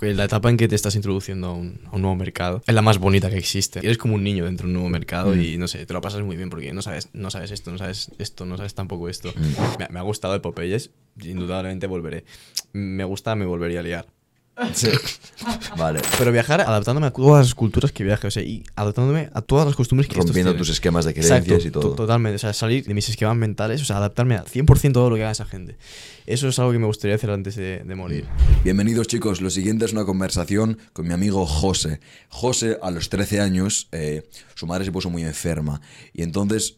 La etapa en que te estás introduciendo a un, nuevo mercado es la más bonita que existe. Eres como un niño dentro de un nuevo mercado y no sé, te lo pasas muy bien porque no sabes, no sabes esto, no sabes esto, no sabes tampoco esto. Me, ha gustado el Popeyes, indudablemente volveré. Me gusta, me volvería a liar. Sí. Vale. Pero viajar adaptándome a todas las culturas que viaje, o sea, y adaptándome a todas las costumbres que Rompiendo tus esquemas de creencias y todo. Totalmente, o sea, salir de mis esquemas mentales, o sea, adaptarme al 100% todo lo que haga esa gente. Eso es algo que me gustaría hacer antes de, morir. Bienvenidos chicos, lo siguiente es una conversación con mi amigo José. José, a los 13 años, eh, su madre se puso muy enferma y entonces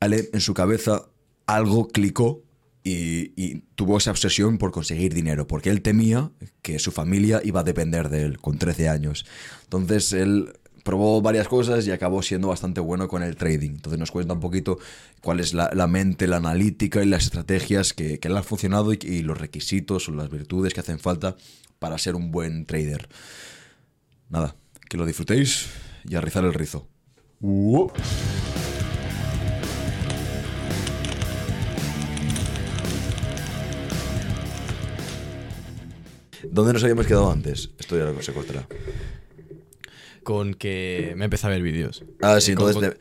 en su cabeza algo clicó y, tuvo esa obsesión por conseguir dinero, porque él temía que su familia iba a depender de él con 13 años. Entonces él probó varias cosas y acabó siendo bastante bueno con el trading. Entonces nos cuenta un poquito cuál es la, mente, la analítica y las estrategias que, que le han funcionado y, los requisitos o las virtudes que hacen falta para ser un buen trader. Nada, que lo disfrutéis y a rizar el rizo. ¿Dónde nos habíamos quedado antes? Esto ya lo se cortará. Con que me empecé a ver vídeos. Ah, sí, entonces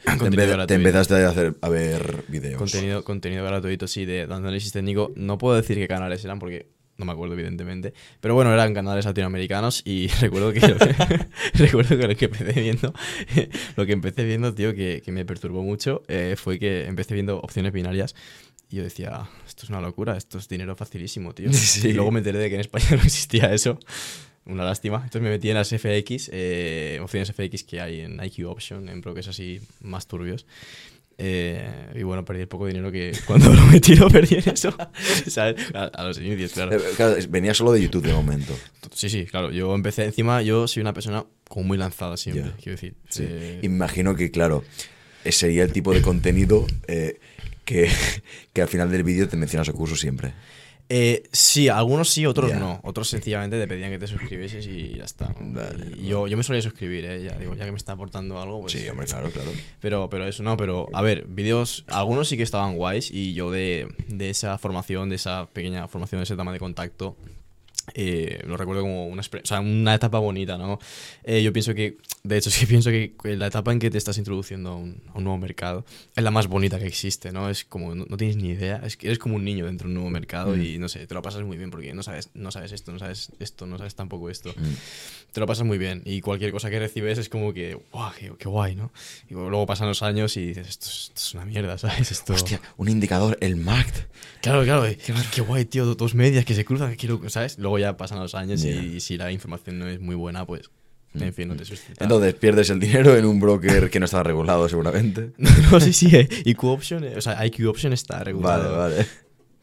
te, empezaste a, hacer, a ver vídeos. Contenido, contenido gratuito, sí, de análisis técnico. No puedo decir qué canales eran porque no me acuerdo evidentemente, pero bueno, eran canales latinoamericanos y recuerdo que, recuerdo que lo que empecé viendo, lo que empecé viendo, tío, que, que me perturbó mucho, eh, fue que empecé viendo opciones binarias y yo decía, esto es una locura, esto es dinero facilísimo, tío. Y luego me enteré de que en España no existía eso. Una lástima. Entonces me metí en las FX, eh, opciones FX que hay en IQ Option, en bloques así más turbios. Eh, y bueno, perdí el poco dinero que cuando lo metí lo perdí en eso. A, los inicios, claro. Eh, venía solo de YouTube de momento. Sí, sí, claro. Yo empecé encima, yo soy una persona como muy lanzada siempre, quiero decir. Imagino que, claro, sería el tipo de contenido que, que al final del vídeo te mencionas el curso siempre. Eh, sí, algunos sí, otros no. Otros sencillamente te pedían que te suscribieses y ya está. yo, yo me solía suscribir, ¿eh? ya, digo, ya que me está aportando algo. Pues, sí, hombre, claro, claro. Pero, pero eso no, pero a ver, vídeos, algunos sí que estaban guays y yo de, de esa formación, de esa pequeña formación, de ese tema de contacto, eh, lo recuerdo como una, o sea, una etapa bonita, ¿no? Eh, yo pienso que, de hecho, sí pienso que la etapa en que te estás introduciendo a un, nuevo mercado es la más bonita que existe, ¿no? Es como, no, tienes ni idea, es que eres como un niño dentro de un nuevo mercado mm. y, no sé, te lo pasas muy bien porque no sabes, no sabes esto, no sabes esto, no sabes tampoco esto. Mm. Te lo pasas muy bien y cualquier cosa que recibes es como que, guau, qué, guay, ¿no? Y luego pasan los años y dices, esto, es una mierda, ¿sabes? Esto... Hostia, un indicador, el MACD. Claro, claro, qué, qué guay, tío, dos medias que se cruzan, quiero, ¿sabes? Luego ya pasan los años y si la información no es muy buena, pues en fin, no te suscita. Entonces pierdes el dinero en un broker que no está regulado seguramente. no, sí, sí, eh. IQ Option, eh, o sea, IQ Option está regulado. Vale, vale.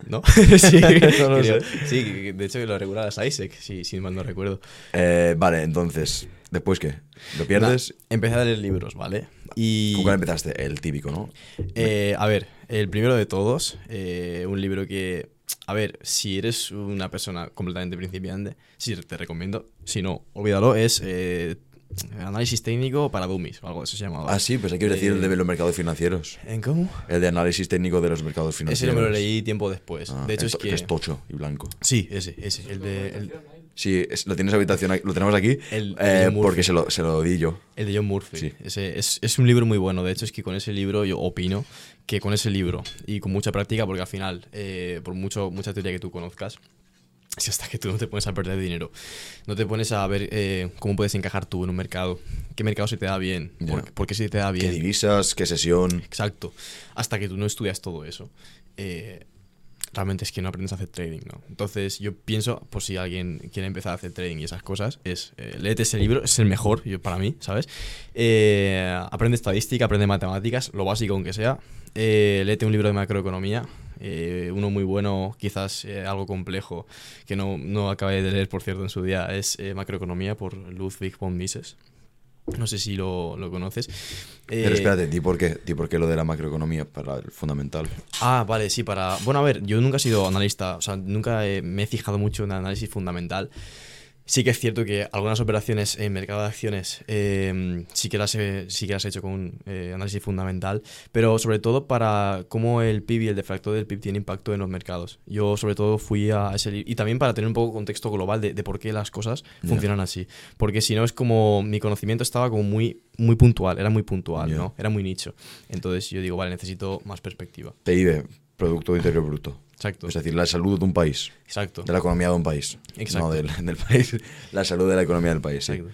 ¿No? sí, no sí, de hecho lo regula las ISEC, si, si mal no recuerdo. Eh, vale, entonces, ¿después qué? ¿Lo pierdes? empecé a leer libros, ¿vale? Y... ¿Con cuál empezaste? El típico, ¿no? a ver, el primero de todos, un libro que a ver, si eres una persona completamente principiante, sí te recomiendo. Si no, olvídalo, es eh, análisis técnico para dummies o algo de eso se llama. Ah, sí, pues hay que decir el de los mercados financieros. ¿En cómo? El de análisis técnico de los mercados financieros. Ese me lo leí tiempo después. Ah, de hecho, es que... es tocho y blanco. Sí, ese, ese. El de. Sí, lo tienes habitación, lo tenemos aquí eh, porque se lo, se lo, di yo. El de John Murphy. Sí. Ese, es, es, un libro muy bueno. De hecho, es que con ese libro yo opino que con ese libro y con mucha práctica, porque al final, eh, por mucho, mucha teoría que tú conozcas, si hasta que tú no te pones a perder dinero, no te pones a ver eh, cómo puedes encajar tú en un mercado, qué mercado se te da bien, por, qué se te da bien. ¿Qué divisas, qué sesión? Exacto. Hasta que tú no estudias todo eso. Eh, realmente es que no aprendes a hacer trading, ¿no? Entonces yo pienso, pues si alguien quiere empezar a hacer trading y esas cosas, es eh, léete ese libro, es el mejor yo, para mí, ¿sabes? Eh, aprende estadística, aprende matemáticas, lo básico aunque sea. Eh, léete un libro de macroeconomía, eh, uno muy bueno, quizás algo complejo, que no, no acabé de leer, por cierto, en su día, es Macroeconomía por Ludwig von Mises. No sé si lo, lo conoces. Pero eh, espérate, di por, qué, di por qué lo de la macroeconomía para el fundamental. Ah, vale, sí, para... Bueno, a ver, yo nunca he sido analista, o sea, nunca me he fijado mucho en el análisis fundamental. Sí que es cierto que algunas operaciones en mercado de acciones eh, sí, que las he, sí que las he hecho con un eh, análisis fundamental, pero sobre todo para cómo el PIB y el defractor del PIB tiene impacto en los mercados. Yo sobre todo fui a ese y también para tener un poco contexto global de, de por qué las cosas funcionan así. Porque si no es como mi conocimiento estaba como muy, muy puntual, era muy puntual. ¿no? Era muy nicho. Entonces yo digo, vale, necesito más perspectiva. PIB, Producto Interior Bruto. Exacto, Es decir, la salud de un país, exacto. de la economía de un país. Exacto. No del, del país, la salud de la economía del país. sí. Exacto.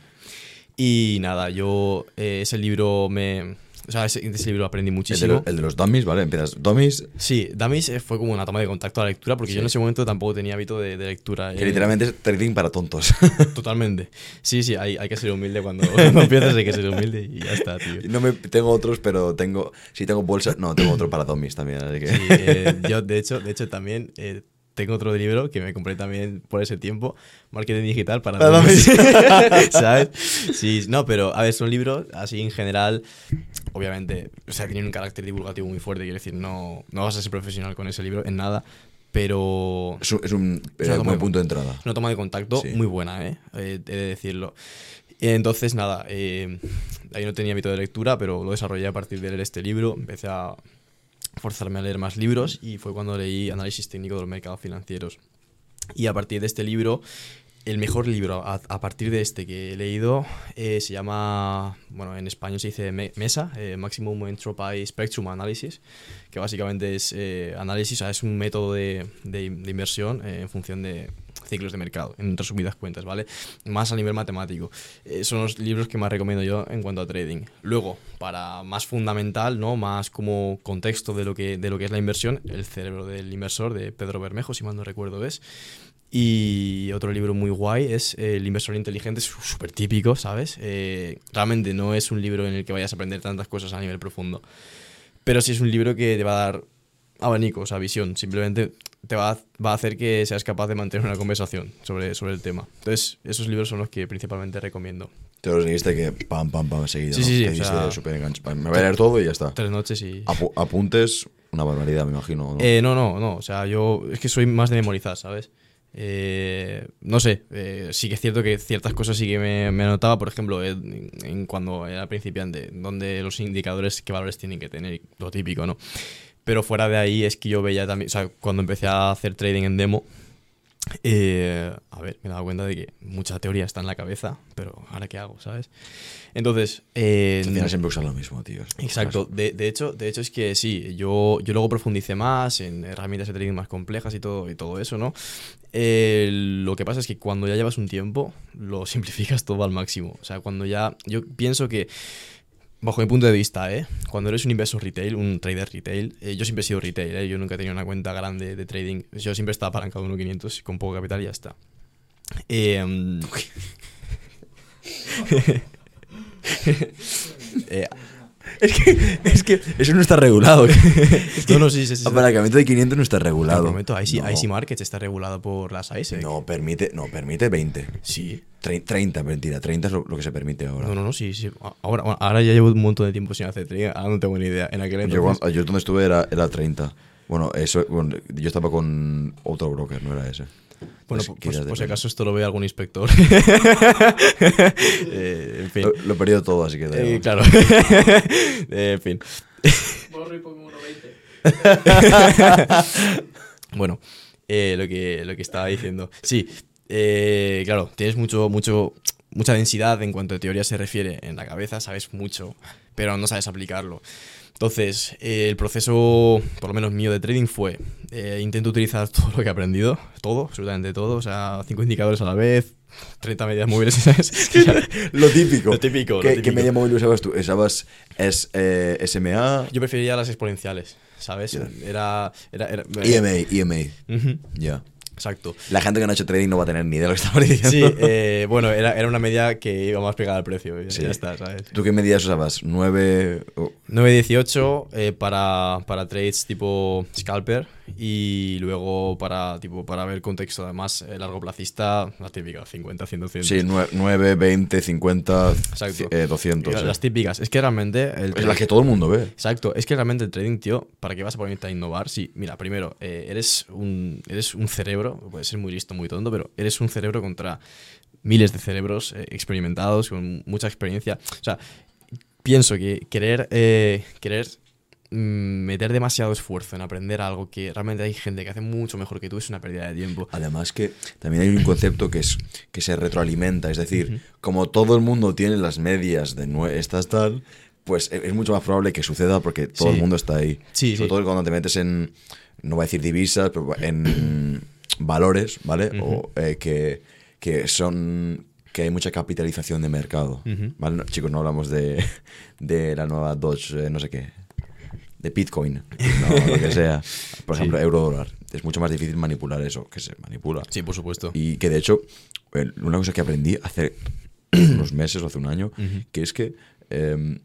Y nada, yo eh, ese libro me... O sea, ese, ese libro aprendí El de, muchísimo. lo- el de los dummies, ¿vale? Empiezas dummies, Sí, Dummies eh, fue como una toma de contacto a la lectura porque yo en ese momento tampoco tenía hábito de, de lectura. que eh, literalmente es trading para tontos. Totalmente. Sí, sí, hay, hay que ser humilde cuando, cuando empiezas, hay que ser humilde y ya está, tío. no me tengo otros, pero tengo. Sí, tengo bolsa. No, tengo otro para dummies también. Así que. Sí, eh, yo, de hecho, de hecho también eh, tengo otro libro que me compré también por ese tiempo, Marketing Digital para Para dummies. ¿Sabes? Sí, no, pero a ver, son libros así en general, obviamente, o sea, tienen un carácter divulgativo muy fuerte, quiero decir, no, no vas a ser profesional con ese libro en nada, pero Es un, es un, Es eh, una toma buen de- punto de entrada. Es una toma de contacto Sí. muy buena, ¿eh? Eh, He de decirlo. Entonces, nada, eh, ahí no tenía hábito de lectura, pero lo desarrollé a partir de leer este libro. Empecé a forzarme a leer más libros y fue cuando leí Análisis técnico de los mercados financieros. Y a partir de este libro, el mejor libro a, a partir de este que he leído eh, se llama, bueno, en español se dice Me- MESA, eh, Maximum Entropy Spectrum Analysis, que básicamente es eh, análisis, o sea, es un método de, de- de inversión eh, en función de ciclos de mercado, en resumidas cuentas, ¿vale? Más a nivel matemático. Eh, son los libros que más recomiendo yo en cuanto a trading. Luego, para más fundamental, ¿no? Más como contexto de lo que, de lo que es la inversión, El cerebro del inversor de Pedro Bermejo, si mal no recuerdo es. Y otro libro muy guay es El inversor inteligente, súper típico, ¿sabes? Eh, realmente no es un libro en el que vayas a aprender tantas cosas a nivel profundo. Pero sí es un libro que te va a dar abanico, o sea, visión. Simplemente te va a, va a hacer que seas capaz de mantener una conversación sobre, sobre el tema. Entonces, esos libros son los que principalmente recomiendo. Te lo seguiste que pam, pam, pam, seguido. Sí, ¿no? sí, sí, o sea- enganche. Me voy a leer todo y ya está. Tres noches y... Apu- apuntes, una barbaridad, me imagino. ¿no? Eh, no, no, no. O sea, yo es que soy más de memorizar, ¿sabes? Eh, no sé, eh, sí que es cierto que ciertas cosas sí que me, me anotaba, por ejemplo, en cuando era principiante, donde los indicadores, qué valores tienen que tener, lo típico, ¿no? Pero fuera de ahí es que yo veía también, o sea, cuando empecé a hacer trading en demo, eh, a ver, me he dado cuenta de que mucha teoría está en la cabeza, pero ahora qué hago, ¿sabes? Entonces, eh, Al final siempre usan lo mismo, tío. Exacto. De, de hecho, de hecho es que sí, yo, yo luego profundicé más en herramientas de trading más complejas y todo, y todo eso, ¿no? Eh, lo que pasa es que cuando ya llevas un tiempo, lo simplificas todo al máximo. O sea, cuando ya... Yo pienso que, bajo mi punto de vista, ¿eh? Cuando eres un inversor retail, un trader retail, eh, yo siempre he sido retail, ¿eh? Yo nunca he tenido una cuenta grande de trading. Yo siempre estaba apalancado en 1.500 con poco capital y ya está. Eh, eh, Es que, es que eso no está regulado. no, no, sí, sí, sí. Apalancamiento de 500 no está regulado. prometo, IC, no, IC Markets está regulado por las ISEC. no, permite, no, permite 20. Sí. Tre- 30, mentira. 30 es lo, lo que se permite ahora. No, no, no, sí, sí. Ahora, bueno, ahora ya llevo un montón de tiempo sin hacer trading. Ahora no tengo ni idea. En aquel entonces... yo donde estuve era, era 30. Bueno, eso, bueno, yo estaba con otro broker, no era ese. Bueno, Pues, pues, si acaso esto lo ve algún inspector. Eh, en fin. Lo, lo he perdido todo, así que Eh, claro. Eh, en fin. Borro y pongo 1.20. Bueno, eh, lo, que, lo que estaba diciendo. Sí, eh, claro, tienes mucho, mucho, mucha densidad en cuanto a teoría se refiere en la cabeza, sabes mucho, pero no sabes aplicarlo. Entonces, eh, el proceso, por lo menos mío de trading, fue: eh, intento utilizar todo lo que he aprendido, todo, absolutamente todo, o sea, cinco indicadores a la vez, 30 medidas móviles, ¿sabes? Lo típico. Lo típico, lo ¿Qué, típico. ¿Qué media móvil usabas tú? ¿Usabas es, eh, SMA? Yo prefería las exponenciales, ¿sabes? Era. era, era EMA, EMA. Ujú, Ya. Exacto. La gente que no ha hecho trading no va a tener ni idea de lo que estamos diciendo. Sí, eh, bueno, era, era una media que iba más pegada al precio. Ya, Sí. ya está, ¿sabes? ¿Tú qué medidas usabas? ¿9? o- 9.18 eh, para, para trades tipo scalper y luego para tipo para ver contexto además eh, largo placista la típica 50 100 200 Sí, 9, 20, 50, Exacto. eh, 200. las, las típicas es que realmente el Es la que todo el mundo ve. Exacto, es que realmente el trading, tío, ¿para qué vas a ponerte a innovar? Sí, mira, primero, eh, eres, un, eres un cerebro, puedes ser muy listo, muy tonto, pero eres un cerebro contra miles de cerebros eh, experimentados, con mucha experiencia. O sea, pienso que querer, querer meter demasiado esfuerzo en aprender algo que realmente hay gente que hace mucho mejor que tú es una pérdida de tiempo. Además que también hay un concepto que es que se retroalimenta, es decir, como todo el mundo tiene las medias de estas tal, pues e- es mucho más probable que suceda porque todo Sí. el mundo está ahí. Sí, Sobre sí. todo cuando te metes en, no voy a decir divisas, pero en valores, ¿vale? O eh, que, que son que hay mucha capitalización de mercado, Ujú. ¿vale? No, chicos, no hablamos de, de la nueva Dodge, eh, no sé qué, de Bitcoin, no, lo que sea. Por Sí. ejemplo, euro dólar. Es mucho más difícil manipular eso, que se manipula. Sí, por supuesto. Y que de hecho, una cosa que aprendí hace unos meses o hace un año, que es que em,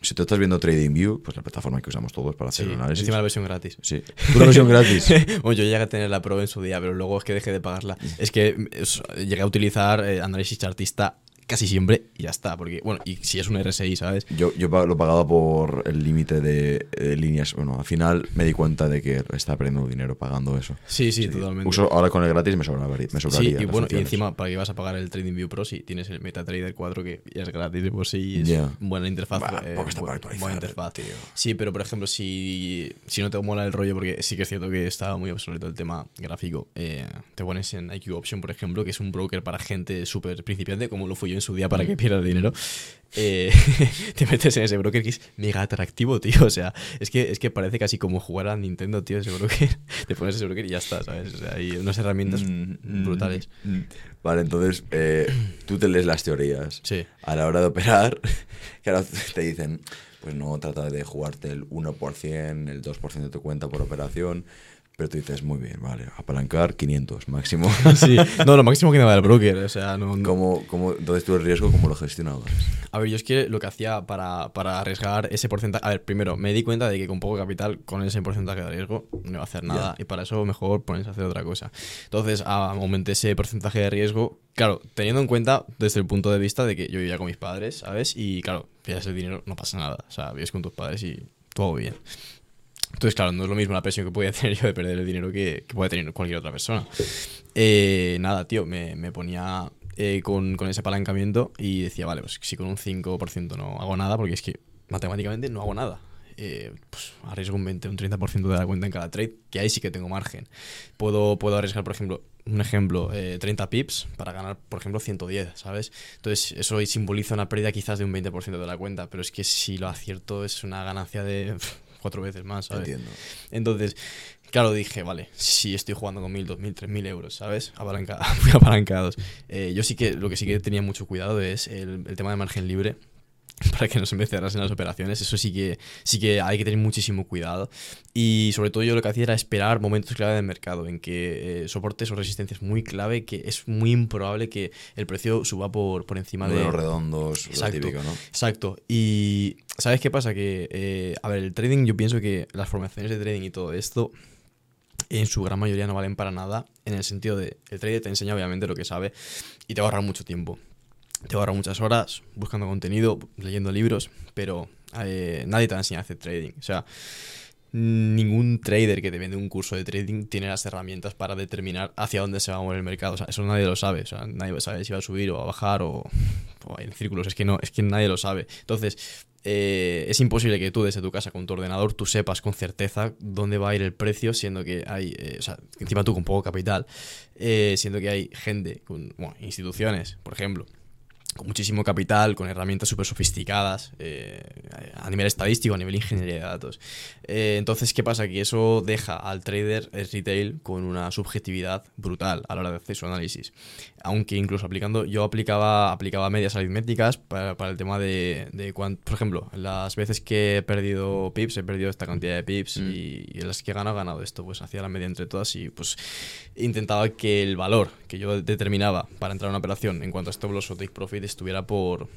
si tú estás viendo TradingView, pues la plataforma que usamos todos para Sí, hacer el análisis. encima la versión gratis. Sí. ¿Tú la versión gratis? bueno, yo llegué a tener la Pro en su día, pero luego es que dejé de pagarla. Es que es- llegué a utilizar eh, análisis chartista casi siempre y ya está. Porque, bueno, y si es un RSI, ¿sabes? Yo, yo lo pagaba por el límite de, de líneas. Bueno, al final me di cuenta de que estaba perdiendo dinero pagando eso. Sí, sí, totalmente. Uso, ahora con el gratis me sobraría. Me Sí, sobraría y las bueno, y encima, para que vas a pagar el TradingView Pro, si tienes el MetaTrader 4, que ya es gratis de por sí, y es Ya. buena interfaz. Bah, eh, porque está para buena interfaz. tío. Sí, pero por ejemplo, si, si no te mola el rollo, porque sí que es cierto que estaba muy obsoleto el tema gráfico, eh, te pones en IQ Option, por ejemplo, que es un broker para gente súper principiante, como lo fui yo en su día para que pierdas dinero. eh, te metes en ese broker que es mega atractivo, tío. O sea, es que, es que parece casi como jugar a Nintendo, tío, ese broker. Te pones ese broker y ya está, ¿sabes? O sea, hay unas herramientas Mm, brutales. mm, mm. Vale, entonces eh, tú te lees las teorías. Sí. A la hora de operar, claro, te dicen, pues no trata de jugarte el 1%, el 2% de tu cuenta por operación. Pero tú dices, muy bien, vale, apalancar 500 máximo. Sí, no, lo máximo que me da el broker, o sea, no, no- ¿Cómo, cómo, entonces tú el riesgo, ¿cómo lo gestionabas? A ver, yo es que lo que hacía para, para arriesgar ese porcentaje... A ver, primero, me di cuenta de que con poco capital, con ese porcentaje de riesgo, no iba a hacer nada. Y para eso mejor ponerse a hacer otra cosa. Entonces, a- aumenté ese porcentaje de riesgo, claro, teniendo en cuenta desde el punto de vista de que yo vivía con mis padres, ¿sabes? Y claro, pillas el dinero, no pasa nada. O sea, vives con tus padres y todo bien. Entonces, claro, no es lo mismo la presión que podía tener yo de perder el dinero que, que puede tener cualquier otra persona. Eh, nada, tío, me, me ponía eh, con, con ese apalancamiento y decía, vale, pues si con un 5% no hago nada, porque es que matemáticamente no hago nada. eh, pues arriesgo un 20, un 30% de la cuenta en cada trade, que ahí sí que tengo margen. Puedo, puedo arriesgar, por ejemplo, un ejemplo, eh, 30 pips para ganar, por ejemplo, 110, ¿sabes? Entonces, eso simboliza una pérdida quizás de un 20% de la cuenta, pero es que si lo acierto es una ganancia de cuatro veces más, ¿sabes? Entiendo. Entonces, claro, dije, vale, si estoy jugando con 1000, 2000, 3000 euros, ¿sabes? Apalanca- muy apalancados. Eh, yo sí que, lo que sí que tenía mucho cuidado es el, el tema de margen libre. Para que no se me cerrasen las operaciones, eso sí que, sí que hay que tener muchísimo cuidado. Y sobre todo, yo lo que hacía era esperar momentos clave del mercado en que eh, soportes o resistencias muy clave, que es muy improbable que el precio suba por, por encima de, Números redondos, lo Exacto. típico, ¿no? Exacto. Y ¿sabes qué pasa? Que, eh, a ver, el trading, yo pienso que las formaciones de trading y todo esto, en su gran mayoría no valen para nada, en el sentido de, el trader te enseña obviamente lo que sabe y te va a ahorrar mucho tiempo. Te va a ahorrar muchas horas buscando contenido, leyendo libros, pero eh, nadie te va a a hacer trading. O sea, ningún trader que te vende un curso de trading tiene las herramientas para determinar hacia dónde se va a mover el mercado. O sea, eso nadie lo sabe. O sea, nadie sabe si va a subir o a bajar o, o en círculos. Es que no, es que nadie lo sabe. Entonces, eh, es imposible que tú desde tu casa con tu ordenador tú sepas con certeza dónde va a ir el precio, siendo que hay, eh, o sea, encima tú con poco capital, eh, siendo que hay gente, con, bueno, instituciones, por ejemplo, con muchísimo capital, con herramientas súper sofisticadas eh, a nivel estadístico, a nivel ingeniería de datos. Eh, entonces, ¿qué pasa? Que eso deja al trader el retail con una subjetividad brutal a la hora de hacer su análisis. Aunque incluso aplicando, yo aplicaba, aplicaba medias aritméticas para, para el tema de, de cuán- por ejemplo, las veces que he perdido pips, he perdido esta cantidad de pips Mm. y, y las que he ganado, he ganado esto. Pues hacía la media entre todas y pues intentaba que el valor que yo determinaba para entrar a una operación en cuanto a stop loss o take profit estuviera por,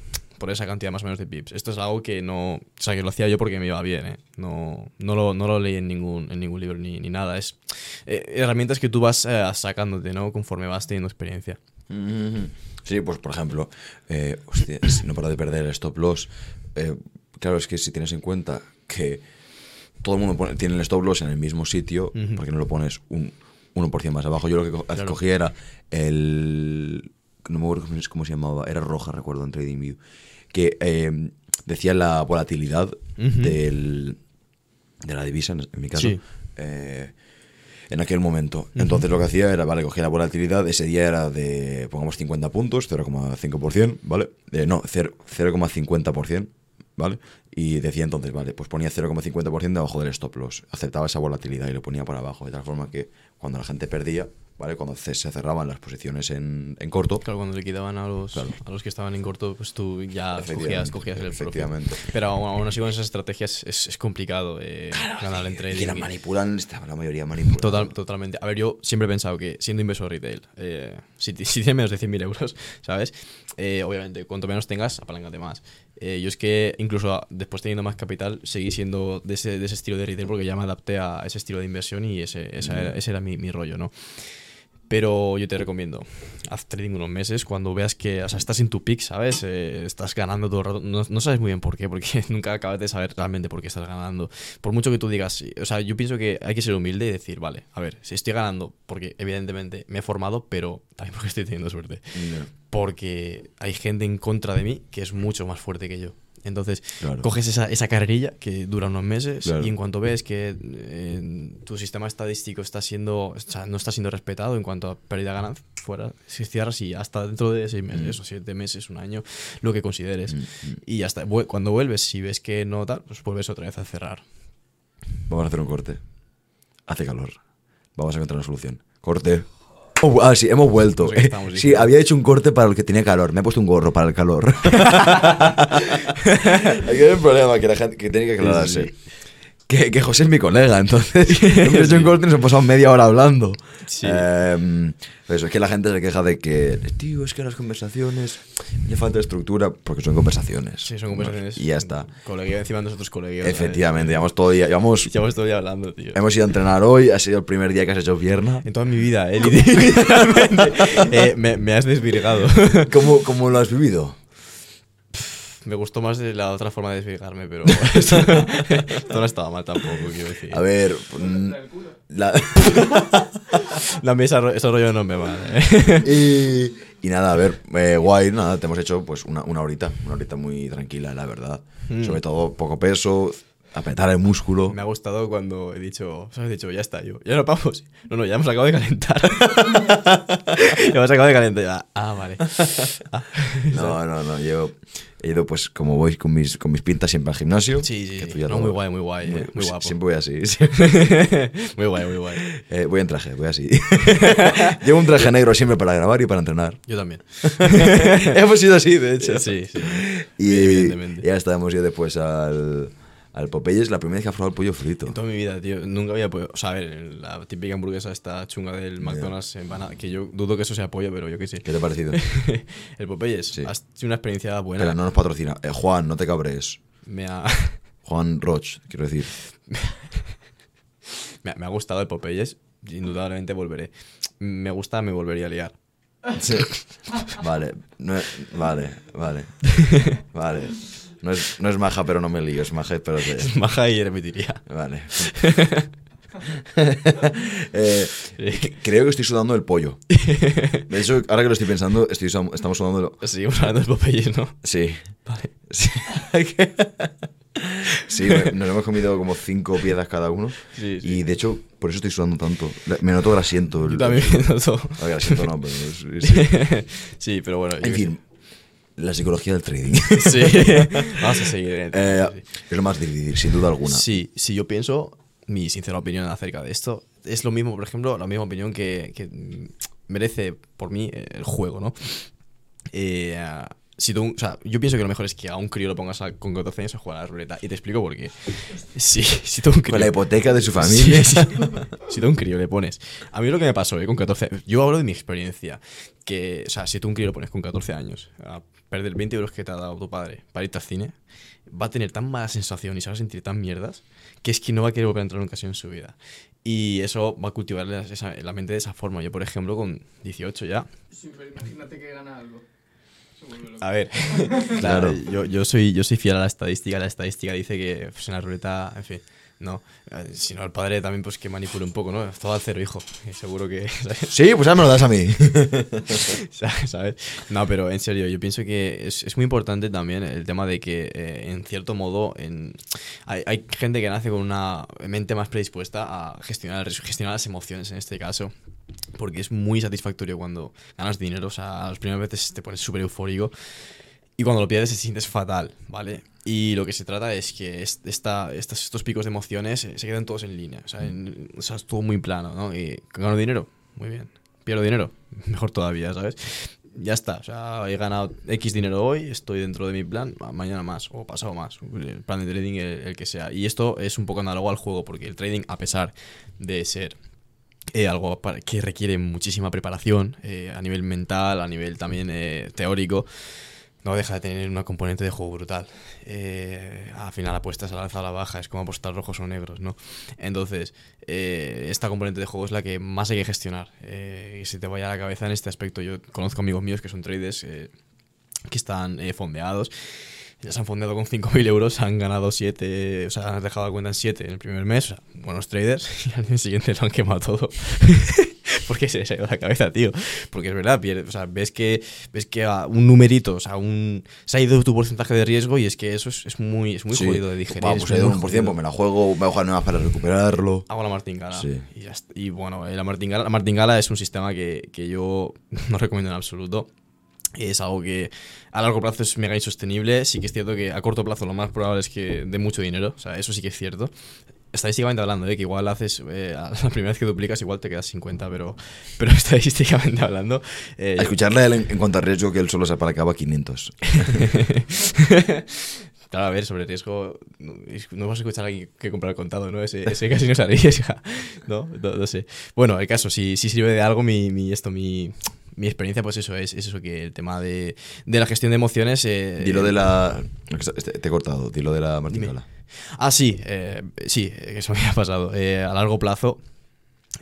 por esa cantidad más o menos de pips. Esto es algo que no. O sea, que lo hacía yo porque me iba bien, ¿eh? No, no, lo, no lo leí en ningún, en ningún libro ni, ni nada. Es eh, herramientas que tú vas eh, sacándote, ¿no? Conforme vas teniendo experiencia. Sí, pues por ejemplo, eh, hostia, si no para de perder el stop loss. eh, claro, es que si tienes en cuenta que todo el mundo pone- tiene el stop loss en el mismo sitio, Ujú. ¿por qué no lo pones un 1% más abajo? Yo lo que co- Claro. escogí era el no me acuerdo cómo- cómo se llamaba, era roja, recuerdo, en TradingView, que eh, decía la volatilidad del, de la divisa, en mi caso, Sí. eh, en aquel momento. Entonces lo que hacía era, vale, cogía la volatilidad, ese día era de, pongamos 50 puntos, 0,5%, ¿vale? Eh, no, cero- 0,50%, ¿vale? Y decía entonces, vale, pues ponía 0,50% debajo del stop loss, aceptaba esa volatilidad y lo ponía por abajo, de tal forma que cuando la gente perdía, ¿vale? Cuando se se cerraban las posiciones en, en corto, Claro, cuando le quitaban a los, Claro. a los que estaban en corto, pues tú ya cogías, cogías el profit. efectivamente. Pero aún, aún así con esas estrategias es, es complicado eh, ganar en y trading. la manipulan, la mayoría manipulan. Total, totalmente. A ver, yo siempre he pensado que siendo inversor retail, eh, si, si tienes menos de 100.000 euros, ¿sabes? Eh, obviamente, cuanto menos tengas, apaláncate más. Eh, yo es que incluso después teniendo más capital, seguí siendo de ese, de ese estilo de retail porque ya me adapté a ese estilo de inversión y ese, esa era- ese era mi, mi rollo, ¿no? Pero yo te recomiendo, haz trading unos meses cuando veas que, o sea, estás en tu pick, ¿sabes? Eh, estás ganando todo el rato. No, no sabes muy bien por qué, porque nunca acabas de saber realmente por qué estás ganando. Por mucho que tú digas, o sea, yo pienso que hay que ser humilde y decir, vale, a ver, si estoy ganando, porque evidentemente me he formado, pero también porque estoy teniendo suerte. Ya. Porque hay gente en contra de mí que es mucho más fuerte que yo. Entonces, Claro. coges esa, esa carrerilla que dura unos meses Claro. y en cuanto ves que eh, tu sistema estadístico está siendo, o sea, no está siendo respetado en cuanto a pérdida de ganancia, fuera, si cierras y hasta dentro de seis meses o siete meses, un año, lo que consideres. Y ya está. Vu- Cuando vuelves, si ves que no tal, pues vuelves otra vez a cerrar. Vamos a hacer un corte. Hace calor. Vamos a encontrar una solución. Corte. Oh, ah, sí, hemos vuelto. Qué estamos sí, había hecho un corte para el que tenía calor. Me he puesto un gorro para el calor. Aquí hay un problema que la gente que tiene que aclararse. Sí, sí, Que, que José es mi colega, entonces hemos hecho un corte y nos hemos pasado media hora hablando. Sí. Em, eso, es que la gente se queja de que, tío, es que las conversaciones le falta estructura, porque son conversaciones. Sí, son conversaciones. Y ya está. Colegueo encima de nosotros. ¿sabes? Efectivamente, llevamos todo día, llevamos Llevamos todo día hablando, tío. Hemos ido a entrenar hoy, ha sido el primer día que has hecho pierna. En toda mi vida, eh, literalmente. Eh, me, me has desvirgado. ¿Cómo, cómo lo has vivido? Me gustó más de la otra forma de desvirgarme, pero esto, esto no estaba mal tampoco, quiero decir. A ver, mm, la- La mesa, ese rollo no me vale. ¿eh? y, y nada, a ver, eh, guay, nada, te hemos hecho pues una, una horita, una horita muy tranquila, la verdad. Mm. Sobre todo poco peso, apretar el músculo. Me ha gustado cuando he dicho, ¿sabes? He dicho, ya está, yo, ya no vamos. No, no, ya hemos acabado de calentar. ya hemos acabado de calentar. ya. Ah, vale. Ah. No, no, no, yo he ido pues como voy con mis, con mis pintas siempre al gimnasio. Sí, sí, que sí. tú ya No, lo- muy guay, muy guay, eh, muy guapo. Siempre voy así. sí. muy guay, muy guay. Eh, voy en traje, voy así. Llevo un traje negro siempre para grabar y para entrenar. Yo también. Hemos ido así, de hecho. Sí, sí. Y Evidentemente. ya está, hemos ido después al, al Popeyes, la primera vez que ha probado el pollo frito. En toda mi vida, tío, nunca había podido. O sea, a ver, la típica hamburguesa esta chunga del McDonald's empanada, que yo dudo que eso sea pollo, pero yo qué sé. ¿Qué te ha parecido? el Popeyes Sí. ha sido una experiencia buena. Espera, no nos patrocina. Eh, Juan, no te cabres. Me, ha, Juan Roch, quiero decir. me, ha, me ha gustado el Popeyes. Indudablemente volveré. Me gusta, me volvería a liar. Sí. Vale, no vale, vale. Vale. No es, no es maja, pero no me lío. Es maja, pero te... Es maja y repetiría. Vale. Eh, c- creo que estoy sudando el pollo. De hecho, ahora que lo estoy pensando, estoy, estamos sudando... Seguimos hablando del Popeyes, ¿no? Sí. Vale. Sí, Sí, nos hemos comido como cinco piezas cada uno. Sí, sí. Y de hecho, por eso estoy sudando tanto. Me noto grasiento. Yo también me noto. Ah, grasiento no, pero sí, sí. sí, pero bueno. En fin, la psicología del trading. Sí. Vamos a seguir. en el Eh, sí, sí. es lo más difícil, sin duda alguna. Sí, si yo pienso, mi sincera opinión acerca de esto, es lo mismo, por ejemplo, la misma opinión que, que, merece por mí el juego, ¿no? Eh, si tú, o sea, yo pienso que lo mejor es que a un crío lo pongas a- con 14 años a jugar a la ruleta. Y te explico por qué. Sí, si tú un crío... Con la hipoteca de su familia. Sí, sí. si tú a un crío le pones. A mí lo que me pasó eh, con 14 Yo hablo de mi experiencia. Que, o sea, si tú a un crío lo pones con 14 años a perder 20 euros que te ha dado tu padre para irte al cine, va a tener tan mala sensación y se va a sentir tan mierdas que es que no va a querer volver a entrar nunca así en su vida. Y eso va a cultivarle esa- la mente de esa forma. Yo, por ejemplo, con 18 ya, Sí, pero imagínate que gana algo. A ver, Claro. yo, yo, soy, yo soy fiel a la estadística. La estadística dice que pues, en la ruleta, en fin, No, Eh, si no, el padre también pues que manipule un poco, ¿no? Todo al cero, hijo. Seguro que... Sí, pues ahora me lo das a mí. ¿Sabes? No, pero en serio, yo pienso que es, es muy importante también el tema de que, eh, en cierto modo, en, hay, hay gente que nace con una mente más predispuesta a gestionar, gestionar las emociones en este caso. Porque es muy satisfactorio cuando ganas dinero. O sea, las primeras veces te pones súper eufórico. Y cuando lo pierdes te sientes fatal, ¿vale? Y lo que se trata es que es- esta, estos, picos de emociones eh, se queden todos en línea. O sea, en- o sea, muy plano, ¿no? Y gano dinero, muy bien. Pierdo dinero, mejor todavía, ¿sabes? Ya está, o sea, he ganado X dinero hoy, estoy dentro de mi plan, ma- mañana más o pasado más, el plan de trading el, el que sea. Y esto es un poco análogo al juego, porque el trading, a pesar de ser eh, algo que requiere muchísima preparación eh, a nivel mental, a nivel también eh, teórico, no deja de tener una componente de juego brutal. Al final apuestas a la alza o a la baja, es como apostar rojos o negros, ¿no? Entonces, esta componente de juego es la que más hay que gestionar. Y se te vaya a la cabeza en este aspecto. Yo conozco amigos míos que son traders que están fondeados. Ya se han fondeado con 5.000 euros, han ganado 7, o sea, han dejado la cuenta en 7 en el primer mes, o sea, buenos traders, y al día siguiente lo han quemado todo. Porque se les ha ido la cabeza, tío. Porque es verdad, o sea, ves que, ves que a un numerito, o sea, un, se ha ido tu porcentaje de riesgo y es que eso es, es muy, es muy Sí. jodido de digerir. Va, es pues he ido un por ciento, me la juego, me voy a nuevas para recuperarlo. Hago la martingala. Sí. Y, ya. Y bueno, eh, la martingala, la martingala es un sistema que, que yo no recomiendo en absoluto. Es algo que a largo plazo es mega insostenible. Sí que es cierto que a corto plazo lo más probable es que dé mucho dinero. O sea, eso sí que es cierto. Estadísticamente hablando, ¿eh? que igual haces, eh, a la primera vez que duplicas igual te quedas 50, pero, pero estadísticamente hablando... eh, A escucharle a él en, en cuanto a riesgo que él solo se apalancaba 500. Claro, a ver, sobre riesgo, no, no vas a escuchar a alguien que comprar al contado, ¿no? Ese, ese casi no se arriesga, ¿no? No, no sé. Bueno, el caso, si, si sirve de algo mi, mi- esto, mi, mi experiencia, pues eso es, es eso, que el tema de, de la gestión de emociones... eh, Dilo de la. este, Te he cortado, dilo de la martingala. Ah, sí, eh, sí, eh, eso me ha pasado. Eh, a largo plazo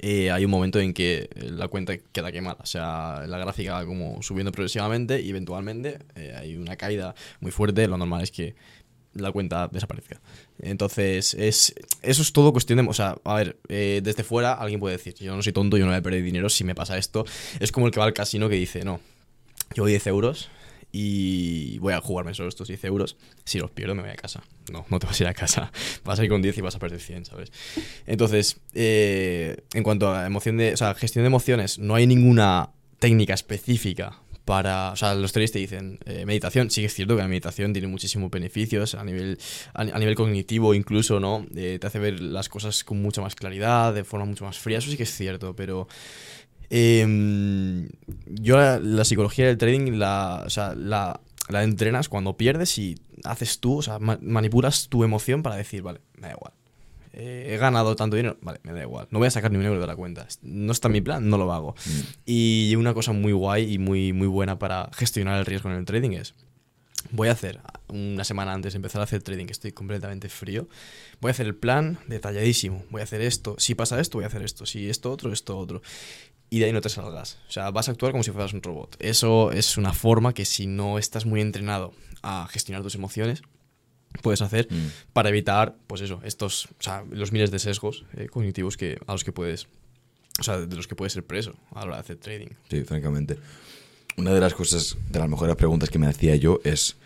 eh, hay un momento en que la cuenta queda quemada. O sea, la gráfica va como subiendo progresivamente y eventualmente eh, hay una caída muy fuerte. Lo normal es que la cuenta desaparezca. Entonces, es, eso es todo cuestión de... O sea, a ver, eh, desde fuera alguien puede decir, yo no soy tonto, yo no voy a perder dinero si me pasa esto. Es como el que va al casino que dice, no, yo voy 10 euros y voy a jugarme solo estos 10 euros. Si los pierdo, me voy a casa. No, no te vas a ir a casa. Vas a ir con 10 y vas a perder 100, ¿sabes? Entonces, eh, en cuanto a emoción de, o sea, gestión de emociones, no hay ninguna técnica específica para, o sea, los traders te dicen eh, meditación, sí que es cierto que la meditación tiene muchísimos beneficios a nivel, a, ni- a nivel cognitivo incluso, ¿no? Eh, te hace ver las cosas con mucha más claridad, de forma mucho más fría, eso sí que es cierto, pero Em, yo la, la psicología del trading la, o sea, la, la entrenas cuando pierdes y haces tú, o sea, ma- manipulas tu emoción para decir, vale, me da igual. Eh, he ganado tanto dinero, vale, me da igual. No voy a sacar ni un euro de la cuenta. No está en mi plan, no lo hago. Y una cosa muy guay y muy, muy buena para gestionar el riesgo en el trading es, voy a hacer una semana antes de empezar a hacer trading, que estoy completamente frío, voy a hacer el plan detalladísimo. Voy a hacer esto. Si pasa esto, voy a hacer esto. Si esto otro, esto otro. Y de ahí no te salgas. O sea, vas a actuar como si fueras un robot. Eso es una forma que si no estás muy entrenado a gestionar tus emociones, puedes hacer Mm. para evitar, pues eso, estos, o sea, los miles de sesgos eh, cognitivos que, a los que puedes, o sea, de los que puedes ser preso a la hora de hacer trading. Sí, francamente. Una de las cosas, de las mejores preguntas que me hacía yo es,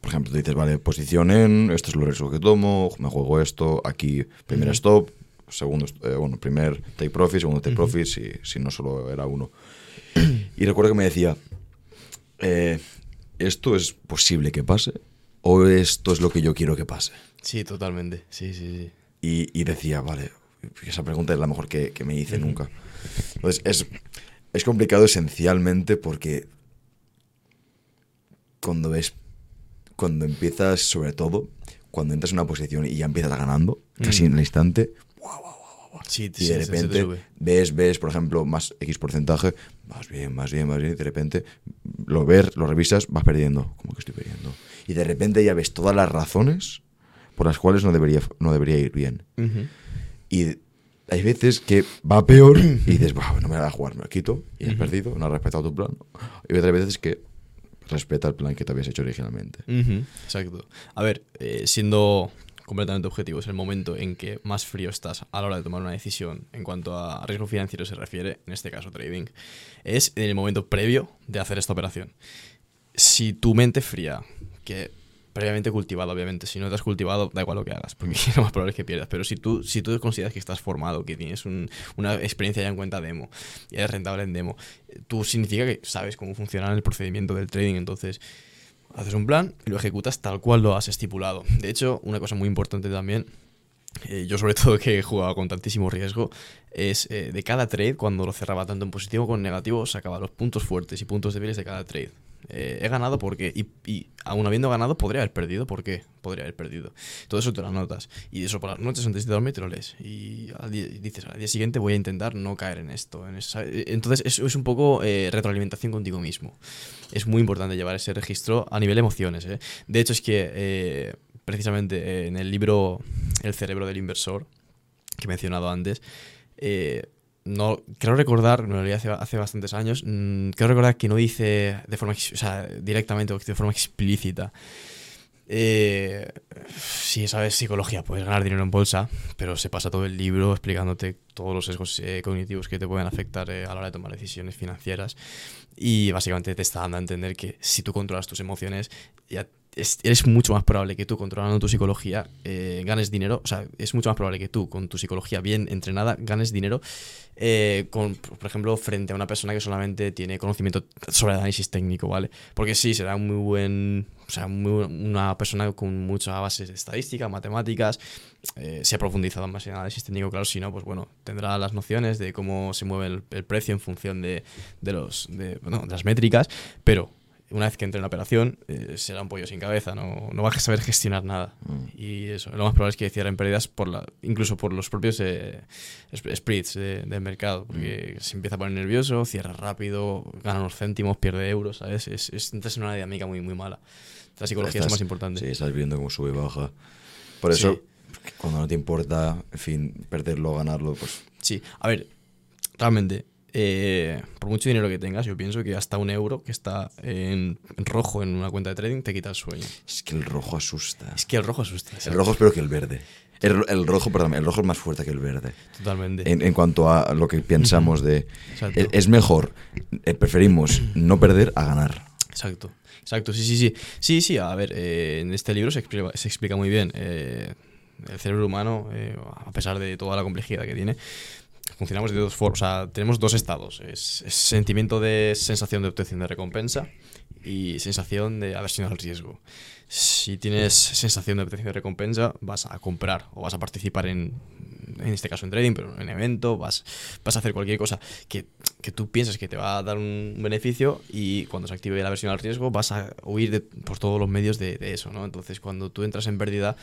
por ejemplo, te dices, vale, posición en, esto es lo riesgo que tomo, me juego esto, aquí primer stop, segundo, eh, bueno, primer take profit, segundo take profit, si, si no solo era uno. y recuerdo que me decía, eh, ¿esto es posible que pase? ¿O esto es lo que yo quiero que pase? Sí, totalmente. Sí, sí, sí. Y, y decía, vale, esa pregunta es la mejor que, que me hice nunca. Entonces, es, es complicado esencialmente porque cuando ves, cuando empiezas, sobre todo, cuando entras en una posición y ya empiezas ganando, casi Mm. en el instante, Sí, y de repente ves, ves, por ejemplo, más X porcentaje, más bien, más bien, más bien, y de repente lo ves, lo revisas, vas perdiendo, como que estoy perdiendo. Y de repente ya ves todas las razones por las cuales no debería, no debería ir bien. Ujú. Y hay veces que va peor y dices, "Buah, no me voy a jugar, me lo quito y has Ujú. perdido, no has respetado tu plan. Y otras veces que respeta el plan que te habías hecho originalmente. Ujú, Exacto. A ver, eh, siendo completamente objetivo, es el momento en que más frío estás a la hora de tomar una decisión en cuanto a riesgo financiero se refiere, en este caso trading, es en el momento previo de hacer esta operación. Si tu mente fría, que previamente cultivado, obviamente. Si no te has cultivado, da igual lo que hagas, porque lo más probable es que pierdas. Pero si tú, si tú consideras que estás formado, que tienes una experiencia ya en cuenta demo, y eres rentable en demo, tú significa que sabes cómo funciona el procedimiento del trading. Entonces, haces un plan y lo ejecutas tal cual lo has estipulado. De hecho, una cosa muy importante también. Eh, yo sobre todo que he jugado con tantísimo riesgo, es eh, de cada trade, cuando lo cerraba tanto en positivo como en negativo, sacaba los puntos fuertes y puntos débiles de cada trade. Eh, he ganado porque, y, aún habiendo ganado, podría haber perdido. ¿Por qué? Podría haber perdido. Todo eso te lo notas. Y eso por las noches antes de dormir te lo lees. Y dices, al día siguiente voy a intentar no caer en esto. En Entonces, eso es un poco eh, retroalimentación contigo mismo. Es muy importante llevar ese registro a nivel emociones. ¿eh? De hecho, es que precisamente en el libro El cerebro del inversor, que he mencionado antes, no quiero recordar, me lo leí hace, bastantes años, mm, quiero recordar que no dice de forma, directamente o de forma explícita. Eh, si sabes psicología, puedes ganar dinero en bolsa, pero se pasa todo el libro explicándote todos los sesgos eh, cognitivos que te pueden afectar eh, a la hora de tomar decisiones financieras. Y básicamente te está dando a entender que si tú controlas tus emociones, ya es, mucho más probable que tú, controlando tu psicología, eh, ganes dinero. O sea, es mucho más probable que tú, con tu psicología bien entrenada, ganes dinero. Eh, con, por ejemplo, frente a una persona que solamente tiene conocimiento sobre análisis técnico, ¿vale? Porque sí, será muy buen. O sea, una persona con muchas bases de estadística, matemáticas, eh, se ha profundizado más en análisis técnico, claro, si no, pues bueno, tendrá las nociones de cómo se mueve el, el precio en función de, de los, de, bueno, de las métricas, pero una vez que entre en la operación, eh, será un pollo sin cabeza, no, no va a saber gestionar nada. Mm. Y eso, lo más probable es que cierren pérdidas por la, incluso por los propios eh, spreads del mercado, porque mm. se empieza a poner nervioso, cierra rápido, gana unos céntimos, pierde euros, ¿sabes? Es, es, es una dinámica muy, muy mala. La psicología es más importante. Sí, estás viendo cómo sube y baja. Por eso, cuando no te importa, en fin, perderlo o ganarlo, pues... Sí, a ver, realmente eh, por mucho dinero que tengas, yo pienso que hasta un euro que está en, rojo en una cuenta de trading te quita el sueño. Es que el rojo asusta. Es que el rojo asusta. El rojo es peor que el verde. El, rojo, perdón, el rojo es más fuerte que el verde. Totalmente. En, cuanto a lo que pensamos de... Es, mejor, eh, preferimos no perder a ganar. Exacto. Exacto, sí, sí, sí. Sí, sí, a ver, eh, en este libro se explica, se explica muy bien el cerebro humano, a pesar de toda la complejidad que tiene, funcionamos de dos formas. O sea, tenemos dos estados. Es, sentimiento de sensación de obtención de recompensa y sensación de aversión al riesgo. Si tienes sensación de obtención de recompensa, vas a comprar o vas a participar en, en este caso en trading, pero en evento, vas, vas a hacer cualquier cosa que, que tú piensas que te va a dar un beneficio y cuando se active la aversión al riesgo vas a huir por todos los medios de, de eso, ¿no? Entonces, cuando tú entras en pérdida,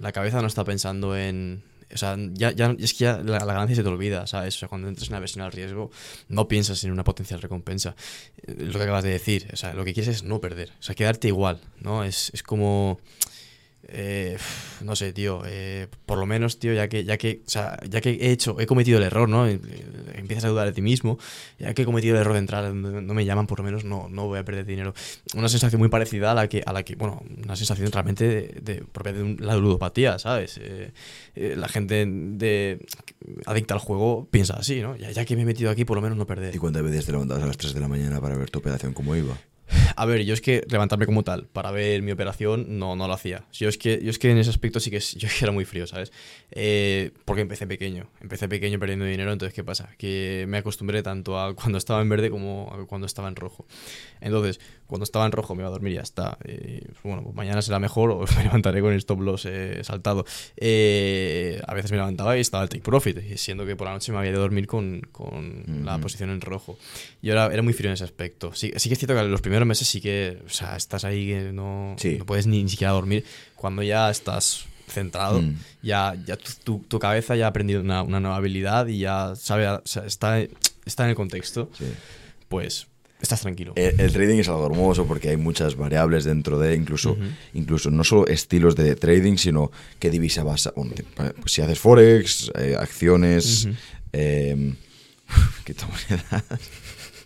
la cabeza no está pensando en o sea, ya, ya es que ya la, ganancia se te olvida, ¿sabes? O sea, cuando entras en una versión al riesgo, no piensas en una potencial recompensa. Eh, lo que acabas de decir, o sea, lo que quieres es no perder, o sea, quedarte igual, ¿no? Es, es como eh, no sé, tío, eh, por lo menos, tío, ya que, ya que, o sea, ya que he hecho, he cometido el error, ¿no? Empiezas a dudar de ti mismo, ya que he cometido el error de entrar, no, me llaman, por lo menos no, no voy a perder dinero. Una sensación muy parecida a la que, a la que bueno, una sensación realmente de, propia de la ludopatía, ¿sabes? Eh, la gente de, adicta al juego piensa así, ¿no? Ya, ya, que me he metido aquí, por lo menos no perder. ¿Y cuántas veces te levantabas a las 3 de la mañana para ver tu operación cómo iba? A ver, yo es que levantarme como tal para ver mi operación no, no lo hacía. Yo es, que, yo es que en ese aspecto sí que yo era muy frío, ¿sabes? Eh, porque empecé pequeño. Empecé pequeño perdiendo dinero, entonces ¿qué pasa? Que me acostumbré tanto a cuando estaba en verde como a cuando estaba en rojo. Entonces, cuando estaba en rojo me iba a dormir y ya está. Eh, bueno, pues mañana será mejor o me levantaré con el stop loss eh, saltado. a veces me levantaba y estaba el take profit, siendo que por la noche me había de dormir con, con la posición en rojo. Yo era, era muy frío en ese aspecto. Sí, sí que es cierto que los primeros meses sí que, o sea, estás ahí que no, no puedes ni, siquiera dormir. Cuando ya estás centrado, mm. ya, ya tu, tu, cabeza ya ha aprendido una, una, nueva habilidad y ya sabe, o sea, está, está en el contexto, pues estás tranquilo. El, trading es algo hermoso porque hay muchas variables dentro de, incluso, incluso no solo estilos de trading, sino qué divisa vas a... Pues si haces forex, eh, acciones, eh, ¿qué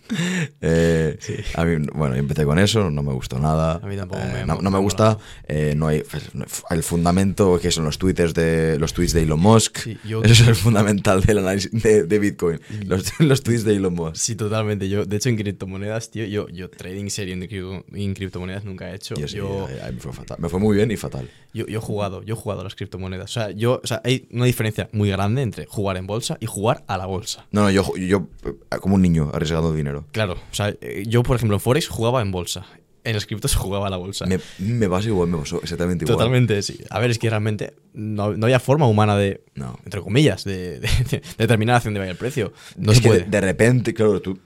Eh, a mí, bueno, yo empecé con eso, no me gustó nada. A mí tampoco Eh, me- no, me- no me me gusta. eh, no hay pues, el fundamento que son los tweets de los tweets de Elon Musk. Sí, yo- Eso es el fundamental del análisis de, de Bitcoin. Los, los tweets de Elon Musk. Sí, totalmente. Yo, de hecho, en criptomonedas, tío, yo, yo trading serio en, cripto- en criptomonedas nunca he hecho. Yo sí, yo, me fue fatal. Me fue muy bien y fatal. yo, yo he jugado, yo he jugado a las criptomonedas. O sea, yo, o sea, hay una diferencia muy grande entre jugar en bolsa y jugar a la bolsa. No, no, yo, yo eh, como un niño arriesgando dinero. Claro, o sea, eh, yo, por ejemplo, en Forex jugaba en bolsa. En las criptos jugaba a la bolsa. Me, me pasa igual, me pasó exactamente igual. Totalmente, sí. A ver, es que realmente no, no había forma humana de, No. entre comillas, de, de- de determinar hacia dónde vaya el precio. No es se que puede. de, de repente, claro, tú.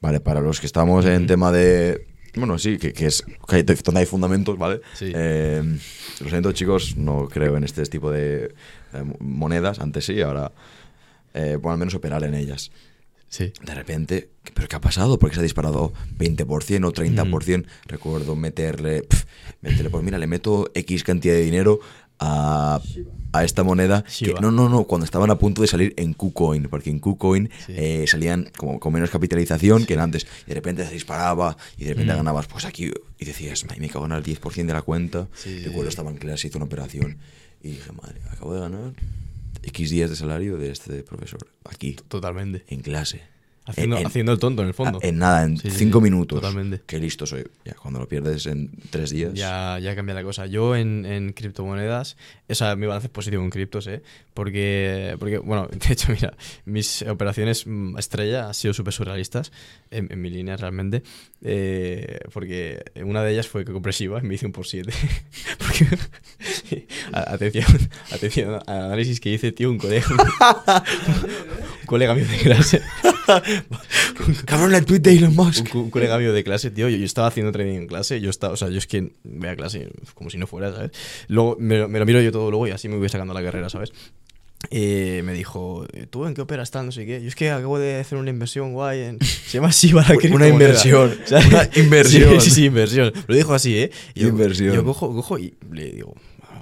Vale, para los que estamos en tema de. Bueno, sí, que, que es que hay- donde hay fundamentos, ¿vale? Sí. Eh, lo siento, chicos, no creo en este tipo de eh, monedas. Antes sí, ahora. Eh, bueno, al menos operar en ellas. Sí. De repente, ¿pero qué ha pasado? ¿Por qué se ha disparado 20% o 30%? Recuerdo meterle, pf, meterle, pues mira, le meto X cantidad de dinero a, a esta moneda. que- no, no, no, cuando estaban a punto de salir en KuCoin, porque en KuCoin Sí. eh, salían como con menos capitalización que en antes. Y de repente se disparaba y de repente Mm. ganabas, pues aquí, y decías, "Ay, me cago en el 10% de la cuenta. Sí, sí, Recuerdo sí. estaba en clase, hice una operación y dije, madre, acabo de ganar X días de salario de este profesor. Aquí, Totalmente. en clase. Haciendo, En- en- haciendo el tonto, en el fondo. En nada, en Sí, cinco sí, minutos. totalmente. Qué listo soy. Ya, cuando lo pierdes en tres días. Ya, ya cambia la cosa. Yo en, en criptomonedas, o sea, mi balance es positivo en criptos, ¿eh? Porque, porque, bueno, de hecho, mira, mis operaciones mm, estrella han sido súper surrealistas en, en mi línea realmente. eh, porque una de ellas fue que compré Shiba y me hice un por 7. porque, atención, atención al análisis que hice, tío, un colega, un colega mío de clase. Cabrón, el tweet de Elon Musk. Un, un colega mío de clase, tío, yo, yo estaba haciendo trading en clase, yo estaba, o sea, yo es que voy a clase como si no fuera, ¿sabes? Luego me, lo- me lo miro yo todo luego y así me voy sacando la carrera, ¿sabes? Eh, me dijo, ¿tú en qué operas tal? No sé qué. Yo es que acabo de hacer una inversión guay en... Se llama Shiba la Una criptomoneda". inversión, ¿Sabes? una inversión. Sí, sí, sí, inversión. Lo dijo así, ¿eh? Yo, Inversión. Yo cojo, cojo y le digo...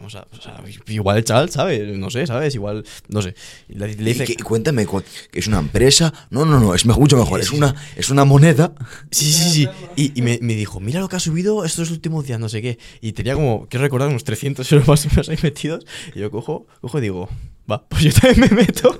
Vamos a, o sea, igual el chaval, ¿sabes? No sé, ¿sabes? Igual, no sé. Y le, le Y dice, que- cuéntame, que ¿es una empresa? No, no, no, es mucho mejor. Es una, es una moneda. Sí, sí, sí. Y, y me, me dijo, mira lo que ha subido estos últimos días, no sé qué. Y tenía como, quiero recordar, unos 300 euros más o menos ahí metidos. Y yo cojo, cojo y digo, va, pues yo también me meto.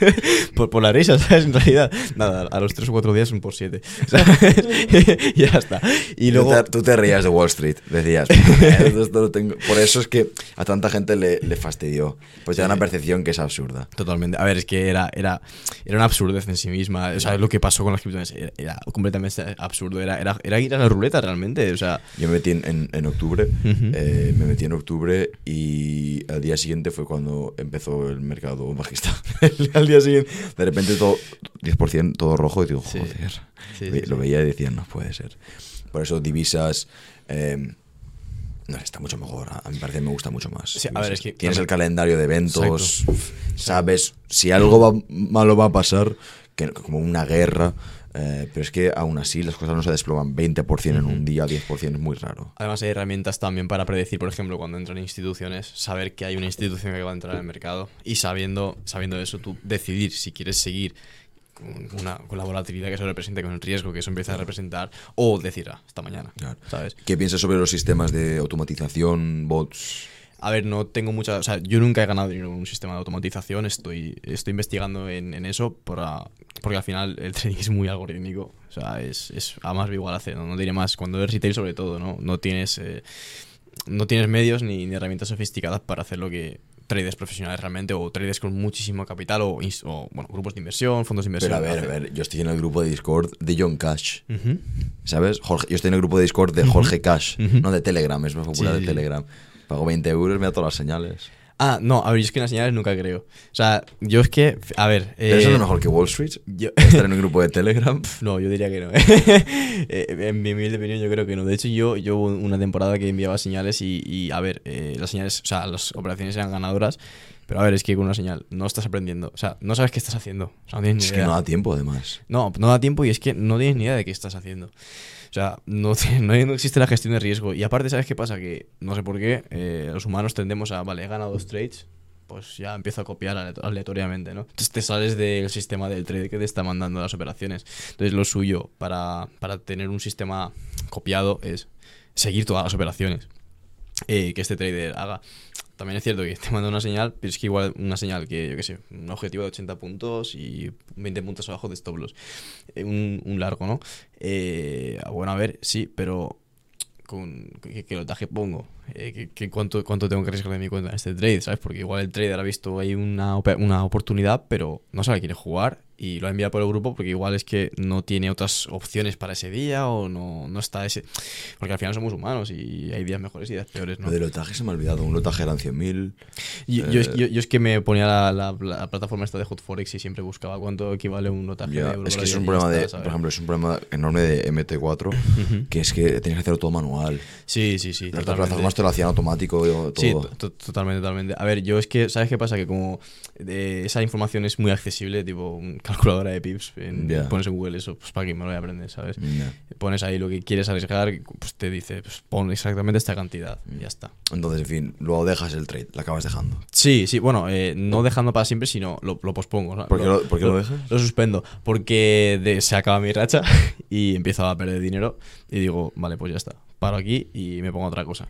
por, por la risa, ¿sabes? En realidad, nada, a los 3 o 4 días un por 7. y ya está. Y luego... Tú te, tú te reías de Wall Street. Decías, "Eh, esto lo tengo". por eso es que a tanta gente le, le fastidió. Pues te da una percepción que es absurda. Totalmente. A ver, es que era, era, era una absurdez en sí misma. O sea, lo que pasó con las criptomonedas era, era completamente absurdo. Era, era, era ir a la ruleta realmente. O sea, Yo me metí en, en- en octubre, Ujú. eh, me metí en octubre y al día siguiente fue cuando empezó el mercado bajista. al día siguiente, de repente todo 10% todo rojo y digo, joder. Sí, sí, Lo veía y decía, no puede ser. Por eso divisas... eh, no, está mucho mejor. A mi parecer me gusta mucho más. Sí, a ver, es que- Tienes a el calendario de eventos, sabes si algo va, malo va a pasar, que, como una guerra, eh, pero es que aún así las cosas no se desploman 20% en un día, 10% es muy raro. Además hay herramientas también para predecir, por ejemplo, cuando entran instituciones, saber que hay una institución que va a entrar al mercado y sabiendo, sabiendo eso tú decidir si quieres seguir con, una, con la volatilidad que eso representa, con el riesgo que eso empieza a representar, o decir, ah, hasta mañana, Claro. ¿sabes? ¿Qué piensas sobre los sistemas de automatización, bots? A ver, no tengo mucha... O sea, yo nunca he ganado dinero en un sistema de automatización, estoy, estoy investigando en, en eso para- porque al final el trading es muy algorítmico, o sea, es, es a más igual hacer, ¿no? no diré más, cuando eres retail sobre todo, ¿no? No tienes... eh, no tienes medios ni, ni herramientas sofisticadas para hacer lo que traders profesionales realmente o traders con muchísimo capital o, bueno, grupos de inversión, fondos de inversión. Pero a ver, a ver, yo estoy en el grupo de Discord de John Cash. ¿Sabes? Jorge- yo estoy en el grupo de Discord de Jorge Cash, no de Telegram, es más popular Sí, de sí. Pago 20 euros, me da todas las señales. Ah, no, a ver, yo es que en las señales nunca creo. O sea, yo es que, a ver... ¿Pero eso eh, es lo mejor que Wall Street? yo- Estar en un grupo de Telegram. No, yo diría que no. Eh, en mi humilde opinión, yo creo que no. De hecho, yo, yo hubo una temporada que enviaba señales y, y, a ver, eh, las señales, o sea, las operaciones eran ganadoras. Pero a ver, es que con una señal no estás aprendiendo. O sea, no sabes qué estás haciendo. O sea, no tienes ni Es que idea. no da tiempo, además. No, no da tiempo y es que no tienes ni idea de qué estás haciendo. Sea, no, no, existe la gestión de riesgo. Y aparte, ¿sabes qué pasa? Que no sé por qué, eh, los humanos tendemos a, vale, he ganado dos trades, pues ya empiezo a copiar ale- aleatoriamente, ¿no? Entonces te sales del sistema del trade que te está mandando las operaciones. Entonces lo suyo para, para tener un sistema copiado es seguir todas las operaciones eh, que este trader haga. También es cierto que te manda una señal, pero es que igual una señal que, yo qué sé, un objetivo de 80 puntos y 20 puntos abajo de stop loss. Eh, un, un largo, ¿no? Eh, bueno, a ver, sí, pero con qué, qué lotaje pongo, Eh, qué- qué- cuánto, cuánto tengo que arriesgar de mi cuenta en este trade, ¿sabes? Porque igual el trader ha visto ahí una, una oportunidad, pero no sabe quiere jugar y lo ha enviado por el grupo porque igual es que no tiene otras opciones para ese día o no, no está ese... Porque al final somos humanos y hay días mejores y días peores, ¿no? Lo del lotaje se me ha olvidado. Un lotaje eran 100.000. Yo, yo es, Eh, yo- yo es que me ponía la, la- la plataforma esta de Hotforex y siempre buscaba cuánto equivale un notaje Ya, de euro es que es un problema está, de, ¿sabes? por ejemplo, es un problema enorme de MT4, que es que tienes que hacerlo todo manual. Sí, sí, sí. Las plataformas te lo hacían automático todo. Sí, to- to- totalmente, totalmente. A ver, yo es que, ¿sabes qué pasa? Que como eh, esa información es muy accesible, tipo calculadora de pips, en- Ya. pones en Google eso, pues para que me lo voy a aprender, ¿sabes? Ya. Pones ahí lo que quieres arriesgar, pues te dice, pues pon exactamente esta cantidad, y ya está. Entonces, en fin, luego dejas el trade, la acabas dejando. Sí, sí, bueno, eh, no dejando para siempre, sino lo, lo pospongo. ¿no? ¿Por qué lo- por qué lo dejas? Lo suspendo, porque de- se acaba mi racha y empiezo a perder dinero y digo, vale, pues ya está, paro aquí y me pongo otra cosa.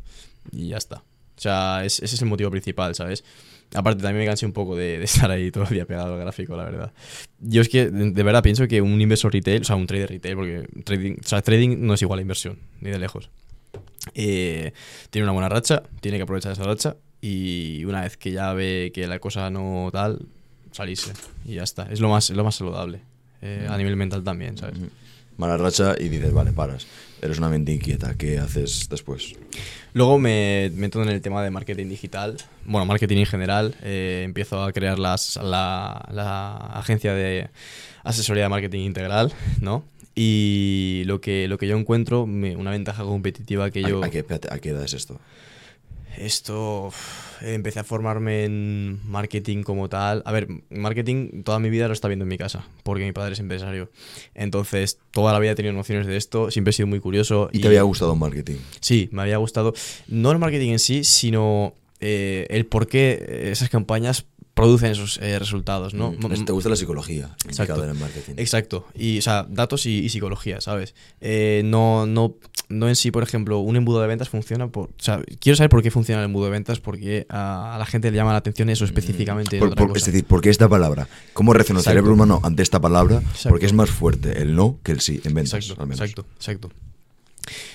Y ya está. O sea, es- ese es el motivo principal, ¿sabes? Aparte, también me cansé un poco de, de estar ahí todo el día pegado al gráfico, la verdad. Yo es que, de, de verdad, pienso que un inversor retail, o sea, un trader retail, porque trading, o sea, trading no es igual a inversión, ni de lejos. Eh, tiene una buena racha, tiene que aprovechar esa racha y una vez que ya ve que la cosa no tal, salirse y ya está. Es lo más, es lo más saludable. eh, a nivel mental también, ¿sabes? Mala racha y dices, vale, paras. Eres una mente inquieta. ¿Qué haces después? Luego me meto en el tema de marketing digital, bueno, marketing en general. eh, empiezo a crear las, la, la agencia de asesoría de marketing integral, ¿no? Y lo que, lo que yo encuentro, me- una ventaja competitiva que ¿A- yo... ¿A, qué, espérate, ¿A qué edad es esto? Esto, empecé a formarme en marketing como tal. A ver, marketing toda mi vida lo está viendo en mi casa, porque mi padre es empresario. Entonces, toda la vida he tenido nociones de esto, siempre he sido muy curioso. ¿Y te había gustado el marketing? Sí, me había gustado. No el marketing en sí, sino eh, el por qué esas campañas producen esos eh, resultados, ¿no? Mm, ¿Te gusta la psicología implicada en el marketing? Exacto. Y, o sea, datos y, y psicología, ¿sabes? Eh, no, no, no en sí, por ejemplo, un embudo de ventas funciona por... O sea, quiero saber por qué funciona el embudo de ventas, porque a, a la gente le llama la atención eso específicamente. Mm. Por- otra por- es decir, ¿por qué esta palabra? ¿Cómo reacciona el cerebro humano ante esta palabra? Exacto. Porque es más fuerte el no que el sí en ventas, Exacto, al menos. exacto, exacto.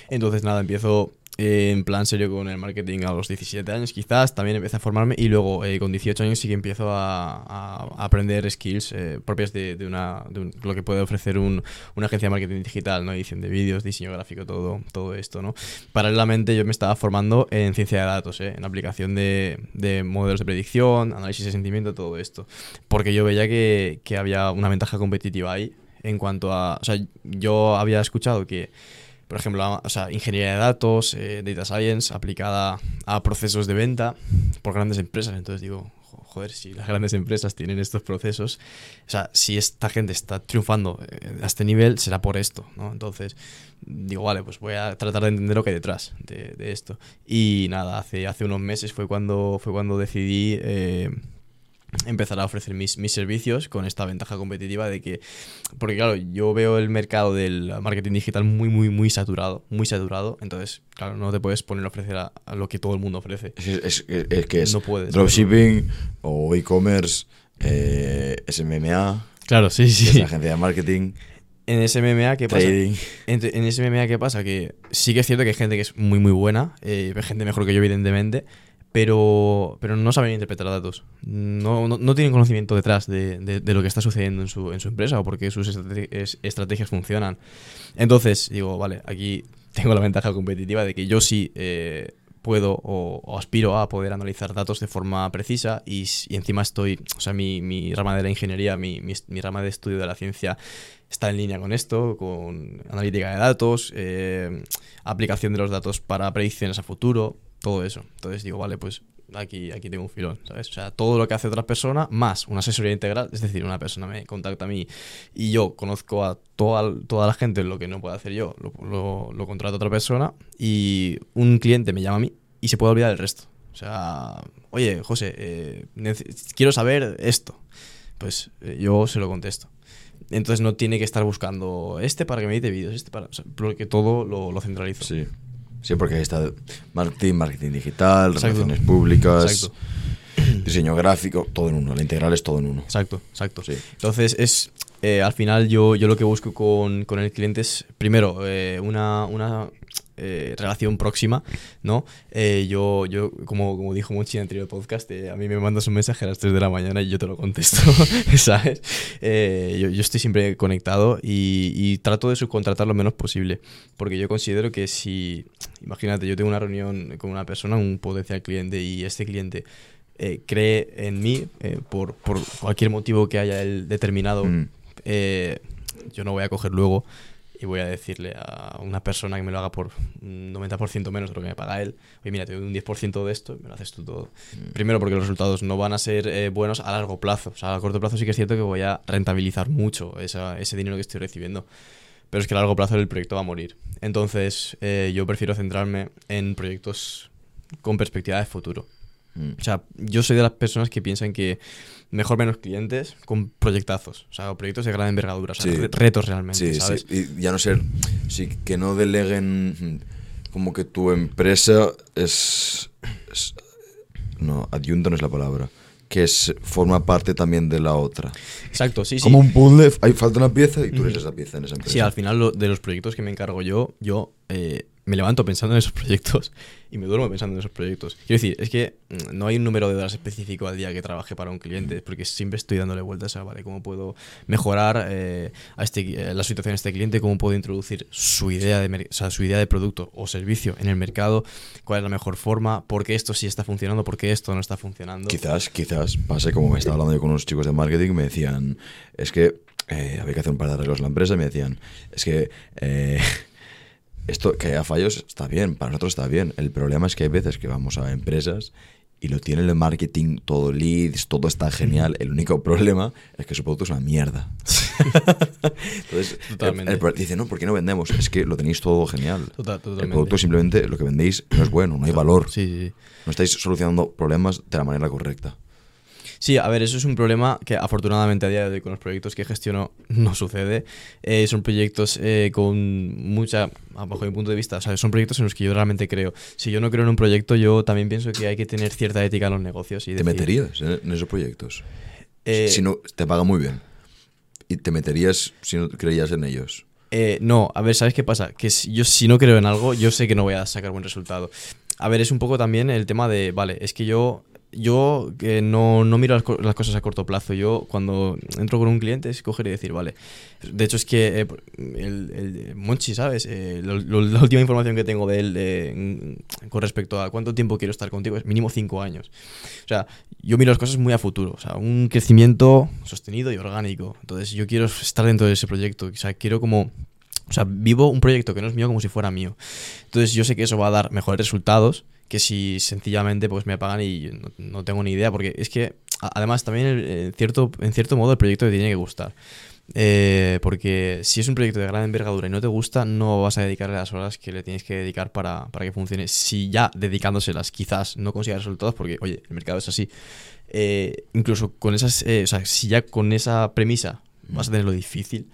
Entonces, nada, empiezo eh, en plan serio con el marketing a los 17 años, quizás. También empecé a formarme y luego eh, con 18 años sí que empiezo a, aprender skills eh, propias de, una, lo que puede ofrecer un- una agencia de marketing digital, ¿no? Edición de vídeos, diseño gráfico, todo, todo esto, ¿no? Paralelamente yo me estaba formando en ciencia de datos, en aplicación de, de modelos de predicción, análisis de sentimiento, todo esto. Porque yo veía que, que había una ventaja competitiva ahí en cuanto a... O sea, yo había escuchado que por ejemplo, o sea, ingeniería de datos, eh, data science aplicada a procesos de venta por grandes empresas. Entonces digo, jo- joder, si las grandes empresas tienen estos procesos, o sea, si esta gente está triunfando eh, a este nivel, será por esto, ¿no? Entonces digo, vale, pues voy a tratar de entender lo que hay detrás de, de esto. Y nada, hace, hace unos meses fue cuando, fue cuando decidí... eh, empezar a ofrecer mis, mis servicios con esta ventaja competitiva de que, porque claro, yo veo el mercado del marketing digital muy, muy, muy saturado, muy saturado, entonces, claro, no te puedes poner a ofrecer a, a lo que todo el mundo ofrece. Es, es- es- es que es No puedes. dropshipping o e-commerce, eh, SMMA, Claro, sí, que es sí. la agencia de marketing, En SMMA, ¿qué pasa? trading. En, en SMMA, ¿qué pasa? Que sí que es cierto que hay gente que es muy, muy buena, eh, gente mejor que yo, evidentemente, pero, pero no saben interpretar datos. No, no, no tienen conocimiento detrás de, de- lo que está sucediendo en su, en su empresa o porque sus estrate- es- estrategias funcionan. Entonces, digo, vale, aquí tengo la ventaja competitiva de que yo sí eh, puedo o, aspiro a poder analizar datos de forma precisa y, y encima estoy, o sea, mi, mi rama de la ingeniería, mi, mi, mi rama de estudio de la ciencia está en línea con esto, con analítica de datos, eh, aplicación de los datos para predicciones a futuro, todo eso. Entonces digo, vale, pues aquí, aquí tengo un filón, ¿sabes? O sea, todo lo que hace otra persona más una asesoría integral, es decir, una persona me contacta a mí y yo conozco a toda, toda la gente lo que no puedo hacer yo, lo, lo, lo contrato otra persona y un cliente me llama a mí y se puede olvidar el resto. O sea, oye, José, eh, quiero saber esto. Pues eh, yo se lo contesto. Entonces no tiene que estar buscando este para que me edite vídeos, este para... o porque todo lo, lo centralizo. Sí. Sí, porque ahí está marketing, marketing digital, Exacto. relaciones públicas, Exacto. diseño gráfico, todo en uno. La integral es todo en uno. Exacto, exacto. Sí. Entonces, es eh, al final yo, yo lo que busco con, con el cliente es, primero, eh, una, una eh, relación próxima, ¿no? Yo, yo como, como dijo Monchi en el podcast, a mí me mandas un mensaje a las 3 de la mañana y yo te lo contesto, ¿sabes? Yo, estoy siempre conectado y, y trato de subcontratar lo menos posible, porque yo considero que si, imagínate, yo tengo una reunión con una persona, un potencial cliente, y este cliente cree en mí por, por cualquier motivo que haya él determinado, Mm. Eh, yo no voy a coger luego y voy a decirle a una persona que me lo haga por un 90% menos de lo que me paga él, oye, mira, te doy un 10% de esto y me lo haces tú todo. Primero porque los resultados no van a ser eh, buenos a largo plazo. O sea, a corto plazo sí que es cierto que voy a rentabilizar mucho esa- ese dinero que estoy recibiendo. Pero es que a largo plazo el proyecto va a morir. Entonces, eh, yo prefiero centrarme en proyectos con perspectiva de futuro. Mm. O sea, yo soy de las personas que piensan que mejor menos clientes con proyectazos. O sea, proyectos de gran envergadura. O sea, Sí. retos realmente, Sí, ¿sabes? sí. Y ya no ser. Sí, que no deleguen. mm, Como que tu empresa es. es- no, adyunto no es la palabra. Que es, forma parte también de la otra. Exacto, sí, sí. Como un puzzle, hay falta una pieza y tú eres esa pieza en esa empresa. Sí, al final lo- de los proyectos que me encargo yo, yo eh, me levanto pensando en esos proyectos y me duermo pensando en esos proyectos. Quiero decir, es que mm, no hay un número de horas específico al día que trabaje para un cliente, porque siempre estoy dándole vueltas a, vale, cómo puedo mejorar eh, a este, eh, la situación de este cliente, cómo puedo introducir su idea, de o sea, su idea de producto o servicio en el mercado, cuál es la mejor forma, por qué esto sí está funcionando, por qué esto no está funcionando. Quizás, quizás pase como me estaba hablando yo con unos chicos de marketing, me decían, es que eh, había que hacer un par de arreglos en la empresa y me decían, es que eh, esto que haya fallos está bien, para nosotros está bien. El problema es que hay veces que vamos a empresas y lo tiene el marketing, todo leads, todo está genial. El único problema es que su producto es una mierda. Entonces, Totalmente. el- el- dice, no, ¿por qué no vendemos? Es que lo tenéis todo genial. Total- el producto simplemente lo que vendéis no es bueno, no hay valor. Sí, sí. No estáis solucionando problemas de la manera correcta. Sí, a ver, eso es un problema que afortunadamente a día de hoy con los proyectos que gestiono no sucede. Eh, son proyectos eh, con mucha, bajo mi punto de vista, o sea, son proyectos en los que yo realmente creo. Si yo no creo en un proyecto, yo también pienso que hay que tener cierta ética en los negocios. Y ¿Te decir, meterías en, en esos proyectos? eh, si no, te paga muy bien. ¿Y te meterías si no creías en ellos? Eh, no, a ver, ¿sabes qué pasa? Que si, yo si no creo en algo, yo sé que no voy a sacar buen resultado. A ver, es un poco también el tema de, vale, es que yo yo que no, no miro las, co- las cosas a corto plazo. Yo cuando entro con un cliente es coger y decir, vale. De hecho es que eh, el, el Monchi, ¿sabes? Eh, lo- lo- la última información que tengo de él eh, en- con respecto a cuánto tiempo quiero estar contigo es mínimo cinco años. O sea, yo miro las cosas muy a futuro. O sea, un crecimiento sostenido y orgánico. Entonces yo quiero estar dentro de ese proyecto. O sea, quiero como... O sea, vivo un proyecto que no es mío como si fuera mío. Entonces yo sé que eso va a dar mejores resultados que si sencillamente pues me pagan y no, tengo ni idea. Porque es que, además, también el- en cierto, en cierto modo el proyecto te tiene que gustar. Eh, porque si es un proyecto de gran envergadura y no te gusta, no vas a dedicarle las horas que le tienes que dedicar para, para que funcione. Si ya dedicándoselas quizás no consigas resultados, porque oye, el mercado es así. eh, incluso con esas, eh, o sea, si ya con esa premisa vas a tener lo difícil,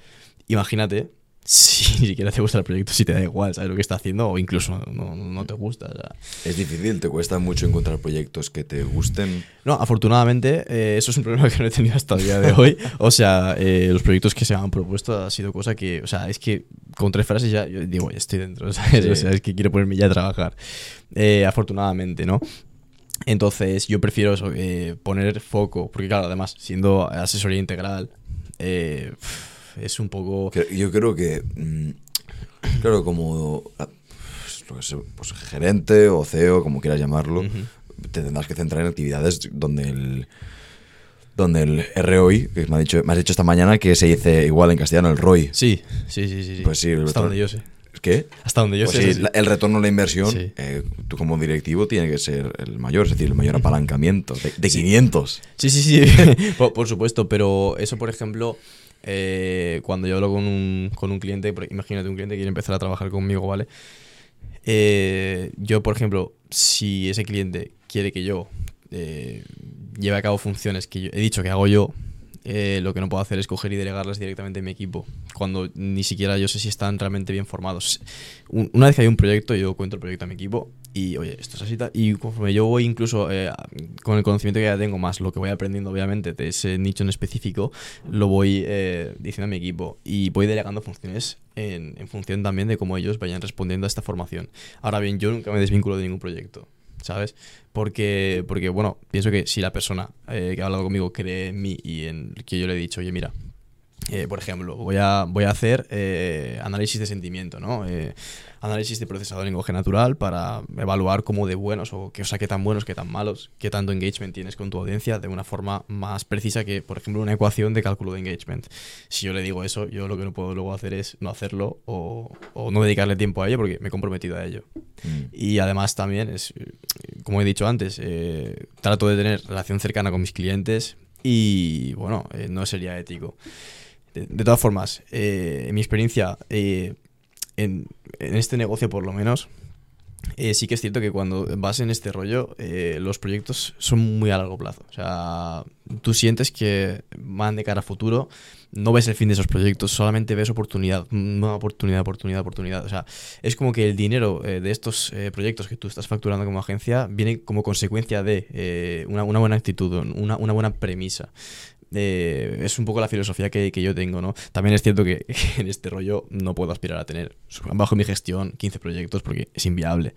imagínate si ni siquiera te gusta el proyecto, si te da igual, sabes lo que está haciendo, o incluso no, no- te gusta. o sea. Es difícil, te cuesta mucho encontrar proyectos que te gusten. No, afortunadamente, eh, eso es un problema que no he tenido hasta el día de hoy. O sea, eh, los proyectos que se me han propuesto ha sido cosa que, o sea, es que con tres frases ya yo digo, ya estoy dentro, ¿sabes? Sí. O sea, es que quiero ponerme ya a trabajar. Eh, afortunadamente, ¿no? Entonces, yo prefiero eso, eh, poner foco, porque claro, además, siendo asesoría integral, eh, es un poco... Yo creo que, mm, claro, como ah, pues, pues, gerente o CEO, como quieras llamarlo, te tendrás que centrar en actividades donde el donde el ROI, que me, ha dicho, me has dicho esta mañana que se dice igual en castellano, el ROI. Sí, sí, sí, sí. sí. Pues sí, el Hasta donde yo sé. ¿Qué? Hasta donde yo Pues sé. sí, el retorno a la inversión, Sí. eh, tú como directivo tiene que ser el mayor, es decir, el mayor apalancamiento, de, de 500. Sí, sí, sí, por, por supuesto, pero eso, por ejemplo, eh, cuando yo hablo con un, con un cliente, imagínate un cliente que quiere empezar a trabajar conmigo, ¿vale? Eh, yo, por ejemplo, si ese cliente quiere que yo eh, lleve a cabo funciones que he dicho que hago yo, lo que no puedo hacer es coger y delegarlas directamente en mi equipo, cuando ni siquiera yo sé si están realmente bien formados. Un- Una vez que hay un proyecto, yo cuento el proyecto a mi equipo y, oye, esto es así, y conforme yo voy incluso eh, con el conocimiento que ya tengo, más lo que voy aprendiendo, obviamente, de ese nicho en específico, lo voy eh, diciendo a mi equipo y voy delegando funciones en, en función también de cómo ellos vayan respondiendo a esta formación. Ahora bien, yo nunca me desvinculo de ningún proyecto. ¿Sabes? Porque, porque, bueno, pienso que si la persona eh, que ha hablado conmigo cree en mí y en que yo le he dicho, oye, mira, eh, por ejemplo, voy a, voy a hacer eh, análisis de sentimiento, ¿no? Eh, análisis de procesador en lenguaje natural para evaluar cómo de buenos o, que, o sea, qué tan buenos, qué tan malos, qué tanto engagement tienes con tu audiencia de una forma más precisa que, por ejemplo, una ecuación de cálculo de engagement. Si yo le digo eso, yo lo que no puedo luego hacer es no hacerlo o, o no dedicarle tiempo a ello porque me he comprometido a ello. Mm. Y además también, es, como he dicho antes, eh, trato de tener relación cercana con mis clientes y, bueno, eh, no sería ético. De, todas formas, eh, mi experiencia, eh, en, este negocio por lo menos, eh, sí que es cierto que cuando vas en este rollo, eh, los proyectos son muy a largo plazo. O sea, tú sientes que van de cara a futuro, no ves el fin de esos proyectos, solamente ves oportunidad, una oportunidad, oportunidad, oportunidad. O sea, es como que el dinero eh, de estos proyectos que tú estás facturando como agencia viene como consecuencia de una, buena actitud, una buena premisa. Eh, es un poco la filosofía que, que yo tengo, ¿no? También es cierto que, que en este rollo no puedo aspirar a tener, bajo mi gestión, 15 proyectos porque es inviable.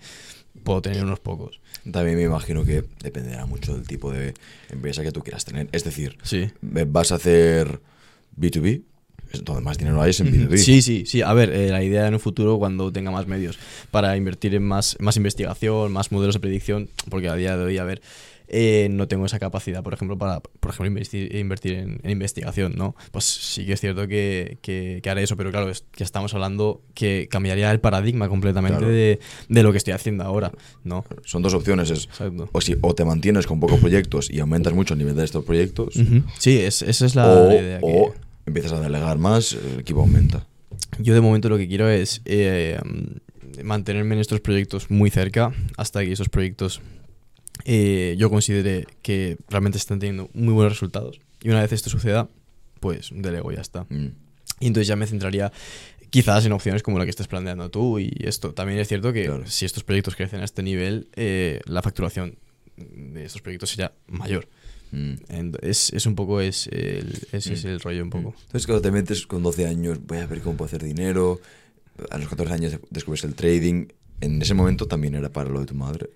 Puedo tener unos pocos. También me imagino que dependerá mucho del tipo de empresa que tú quieras tener. Es decir, Sí. ¿vas a hacer B2B? Es donde más dinero hay es en B2B. Sí, sí, sí. A ver, eh, la idea en un futuro, cuando tenga más medios para invertir en más, más investigación, más modelos de predicción, porque a día de hoy, a ver, eh, no tengo esa capacidad, por ejemplo, para, por ejemplo, invertir, invertir en, en investigación, ¿no? Pues sí que es cierto que, que, que haré eso, pero claro, es que estamos hablando que cambiaría el paradigma completamente Claro. de, de lo que estoy haciendo ahora, ¿no? Son dos opciones. Es, Exacto. o, si, o te mantienes con pocos proyectos y aumentas mucho el nivel de estos proyectos. Sí, es- esa es la, o, idea. que- o empiezas a delegar más, el equipo aumenta. Yo de momento lo que quiero es eh, mantenerme en estos proyectos muy cerca hasta que esos proyectos eh, yo considere que realmente están teniendo muy buenos resultados. Y una vez esto suceda, pues delego ya está. Mm. Y entonces ya me centraría quizás en opciones como la que estás planteando tú y esto. También es cierto que Claro. si estos proyectos crecen a este nivel, eh, la facturación de estos proyectos sería mayor. Mm. Es, es un poco es el, ese es Mm. el rollo un poco. Entonces, cuando te metes con 12 años, voy a ver cómo puedo hacer dinero. A los 14 años descubres el trading. En ese momento también era para lo de tu madre.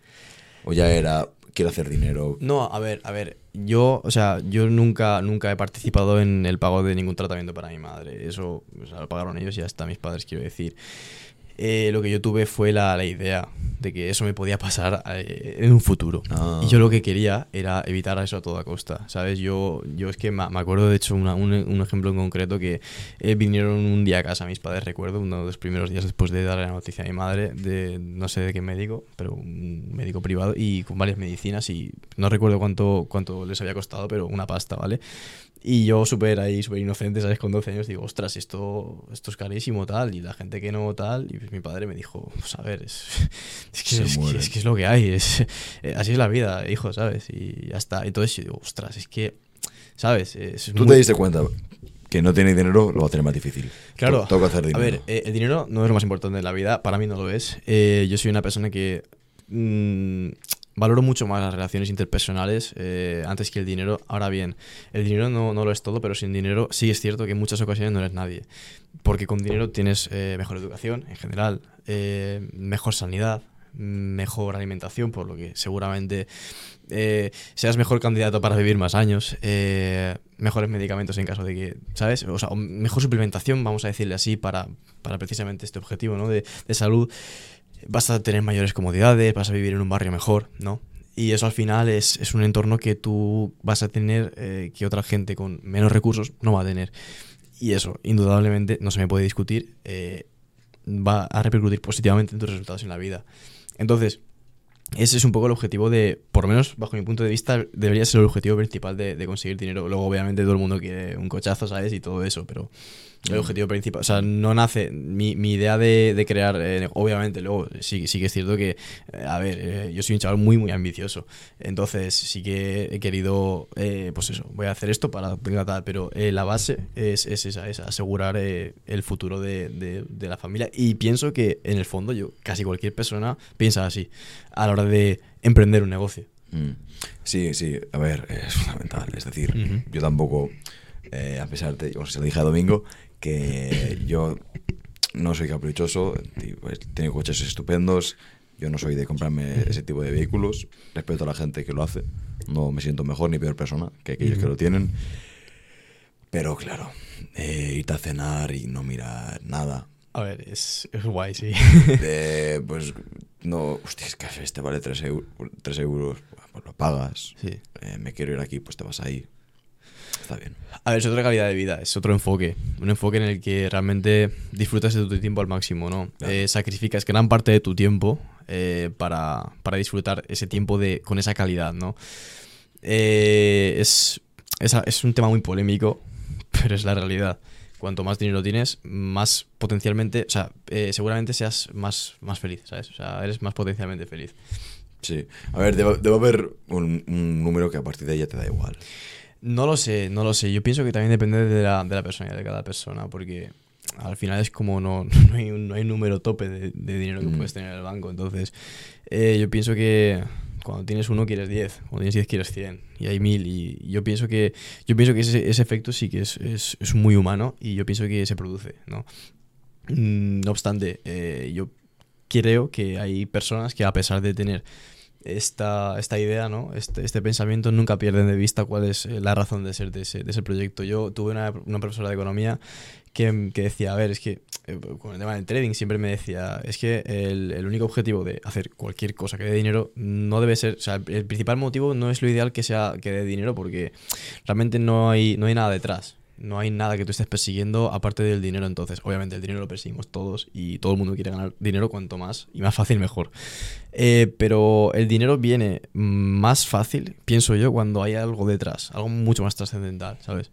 O ya era, quiero hacer dinero. No, a ver, a ver, yo, o sea, yo nunca, nunca he participado en el pago de ningún tratamiento para mi madre. Eso, lo pagaron ellos y ya está, mis padres, quiero decir. Eh, lo que yo tuve fue la, la idea de que eso me podía pasar eh, en un futuro. Ah. Y yo lo que quería era evitar eso a toda costa, ¿sabes? Yo, yo es que me, me acuerdo, de hecho, una- un, un ejemplo en concreto que eh, vinieron un día a casa mis padres, recuerdo, uno de los primeros días después de darle la noticia a mi madre, de no sé de qué médico, pero un médico privado, y con varias medicinas, y no recuerdo cuánto, cuánto les había costado, pero una pasta, ¿vale? Y yo súper ahí, súper inocente, ¿sabes? Con 12 años digo, ostras, esto, esto es carísimo, tal. Y la gente que no, tal. Y pues mi padre me dijo, pues a ver, es, es, que, es, que, es que es lo que hay. Es, eh, así es la vida, hijo, ¿sabes? Y ya está. Entonces yo digo, ostras, es que, ¿sabes? Es Tú muy- te diste cuenta que no tiene dinero, lo va a tener más difícil. Claro. To- Toca hacer A dinero. ver, eh, el dinero no es lo más importante en la vida, para mí no lo es. Eh, yo soy una persona que mm, valoro mucho más las relaciones interpersonales eh, antes que el dinero. Ahora bien, el dinero no, no lo es todo, pero sin dinero sí es cierto que en muchas ocasiones no eres nadie. Porque con dinero tienes eh, mejor educación en general, eh, mejor sanidad, mejor alimentación, por lo que seguramente eh, seas mejor candidato para vivir más años, mejores medicamentos en caso de que, ¿sabes? O sea, mejor suplementación, vamos a decirle así, para, para precisamente este objetivo, ¿no? De, de salud. Vas a tener mayores comodidades, vas a vivir en un barrio mejor, ¿no? Y eso al final es, es un entorno que tú vas a tener eh, que otra gente con menos recursos no va a tener. Y eso, indudablemente, no se me puede discutir, eh, va a repercutir positivamente en tus resultados en la vida. Entonces, ese es un poco el objetivo de, por lo menos bajo mi punto de vista, debería ser el objetivo principal de, de conseguir dinero. Luego, obviamente, todo el mundo quiere un cochazo, ¿sabes? Y todo eso, pero El objetivo principal. O sea, no nace. Mi, mi idea de, de crear. eh, obviamente, luego sí, sí que es cierto que. eh, a ver, eh, yo soy un chaval muy, muy ambicioso. Entonces, sí que he querido. eh, pues eso, voy a hacer esto para. Venga, tal. Pero eh, la base es, es esa: es asegurar eh, el futuro de, de- de la familia. Y pienso que, en el fondo, yo. Casi cualquier persona piensa así. A la hora de emprender un negocio. Mm. Sí, sí, a ver, es fundamental. Es decir, Ujú. yo tampoco, eh, a pesar de, o sea, se lo dije a Domingo, que yo no soy caprichoso, pues, tengo coches estupendos, yo no soy de comprarme ese tipo de vehículos, respeto a la gente que lo hace, no me siento mejor ni peor persona que aquellos que lo tienen, pero claro, eh, irte a cenar y no mirar nada, A ver, es, es guay, sí. eh, pues no, hostia, es que este vale 3 euros, pues lo pagas. sí. Eh, me quiero ir aquí, pues te vas ahí. Está bien. A ver, es otra calidad de vida, es otro enfoque. Un enfoque en el que realmente disfrutas de tu tiempo al máximo, ¿no? Claro. Eh, sacrificas gran parte de tu tiempo eh, para, para disfrutar ese tiempo de, con esa calidad, ¿no? Eh, es, es, es un tema muy polémico, pero es la realidad. Cuanto más dinero tienes, más potencialmente, o sea, eh, seguramente seas más, más feliz, ¿sabes? O sea, eres más potencialmente feliz. Sí. A ver, debe, debe haber un, un número que a partir de ella te da igual. No lo sé, no lo sé. Yo pienso que también depende de la, de la personalidad de cada persona, porque al final es como no, no, hay, un, no hay un número tope de, de dinero que Mm. puedes tener en el banco. Entonces, eh, yo pienso que cuando tienes uno quieres 10, cuando tienes 10 quieres 100, y hay 1000. Y yo pienso que, yo pienso que ese, ese efecto sí que es, es, es muy humano y yo pienso que se produce, ¿no? Mm, No obstante, eh, yo creo que hay personas que a pesar de tener esta, esta idea, ¿no? Este, este pensamiento nunca pierden de vista cuál es eh, la razón de ser de ese, de ese proyecto. Yo tuve una, una profesora de economía que, que decía, a ver, es que eh, con el tema del trading siempre me decía, es que el, el único objetivo de hacer cualquier cosa que dé dinero no debe ser, o sea, el, el principal motivo no es lo ideal que sea que dé dinero porque realmente no hay, no hay nada detrás. No hay nada que tú estés persiguiendo aparte del dinero. Entonces, obviamente, el dinero lo perseguimos todos y todo el mundo quiere ganar dinero cuanto más y más fácil, mejor. Eh, pero el dinero viene más fácil, pienso yo, cuando hay algo detrás, algo mucho más trascendental, ¿sabes?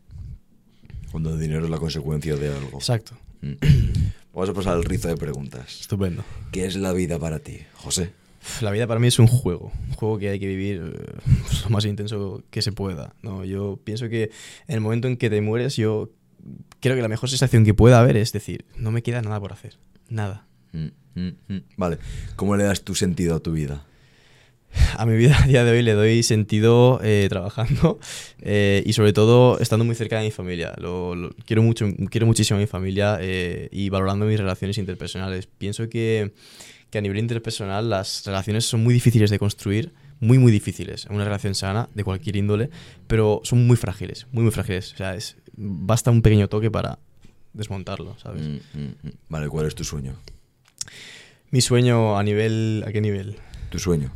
Cuando el dinero es la consecuencia de algo. Exacto. Mm. Vamos a pasar al rizo de preguntas. Estupendo. ¿Qué es la vida para ti, José? La vida para mí es un juego, un juego que hay que vivir eh, lo más intenso que se pueda. ¿no? Yo pienso que en el momento en que te mueres, yo creo que la mejor sensación que pueda haber es decir, no me queda nada por hacer. Nada. Mm, mm, mm. Vale. ¿Cómo le das tu sentido a tu vida? A mi vida a día de hoy le doy sentido eh, trabajando eh, y sobre todo estando muy cerca de mi familia. Lo, lo- quiero, mucho, quiero muchísimo a mi familia eh, y valorando mis relaciones interpersonales. Pienso que, que a nivel interpersonal las relaciones son muy difíciles de construir, muy muy difíciles. Una relación sana de cualquier índole, pero son muy frágiles, muy muy frágiles. O sea, es, basta un pequeño toque para desmontarlo, ¿sabes? Mm, mm, mm. Vale, ¿cuál es tu sueño? Mi sueño a nivel... ¿A qué nivel? Tu sueño.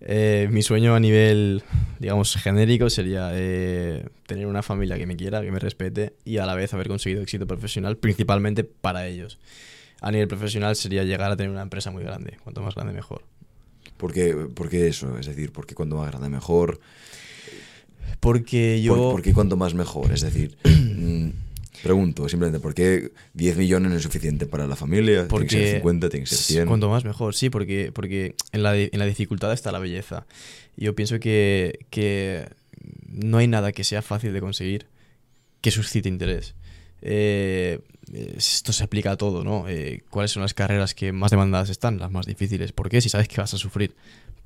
Eh, mi sueño a nivel, digamos, genérico sería eh, tener una familia que me quiera, que me respete y a la vez haber conseguido éxito profesional, principalmente para ellos. A nivel profesional sería llegar a tener una empresa muy grande, cuanto más grande mejor. ¿Por qué, por qué eso? Es decir, ¿por qué cuanto más grande mejor? Porque yo... ¿Por, por qué cuanto más mejor? Es decir, mm, pregunto simplemente, ¿por qué 10 millones no es suficiente para la familia? Porque tiene que ser 50, tiene que ser 100. Cuanto más mejor, sí, porque, porque en, la, en la dificultad está la belleza. Yo pienso que, que no hay nada que sea fácil de conseguir que suscite interés. Eh, esto se aplica a todo, ¿no? Eh, ¿Cuáles son las carreras que más demandadas están? Las más difíciles. ¿Por qué? Si sabes que vas a sufrir.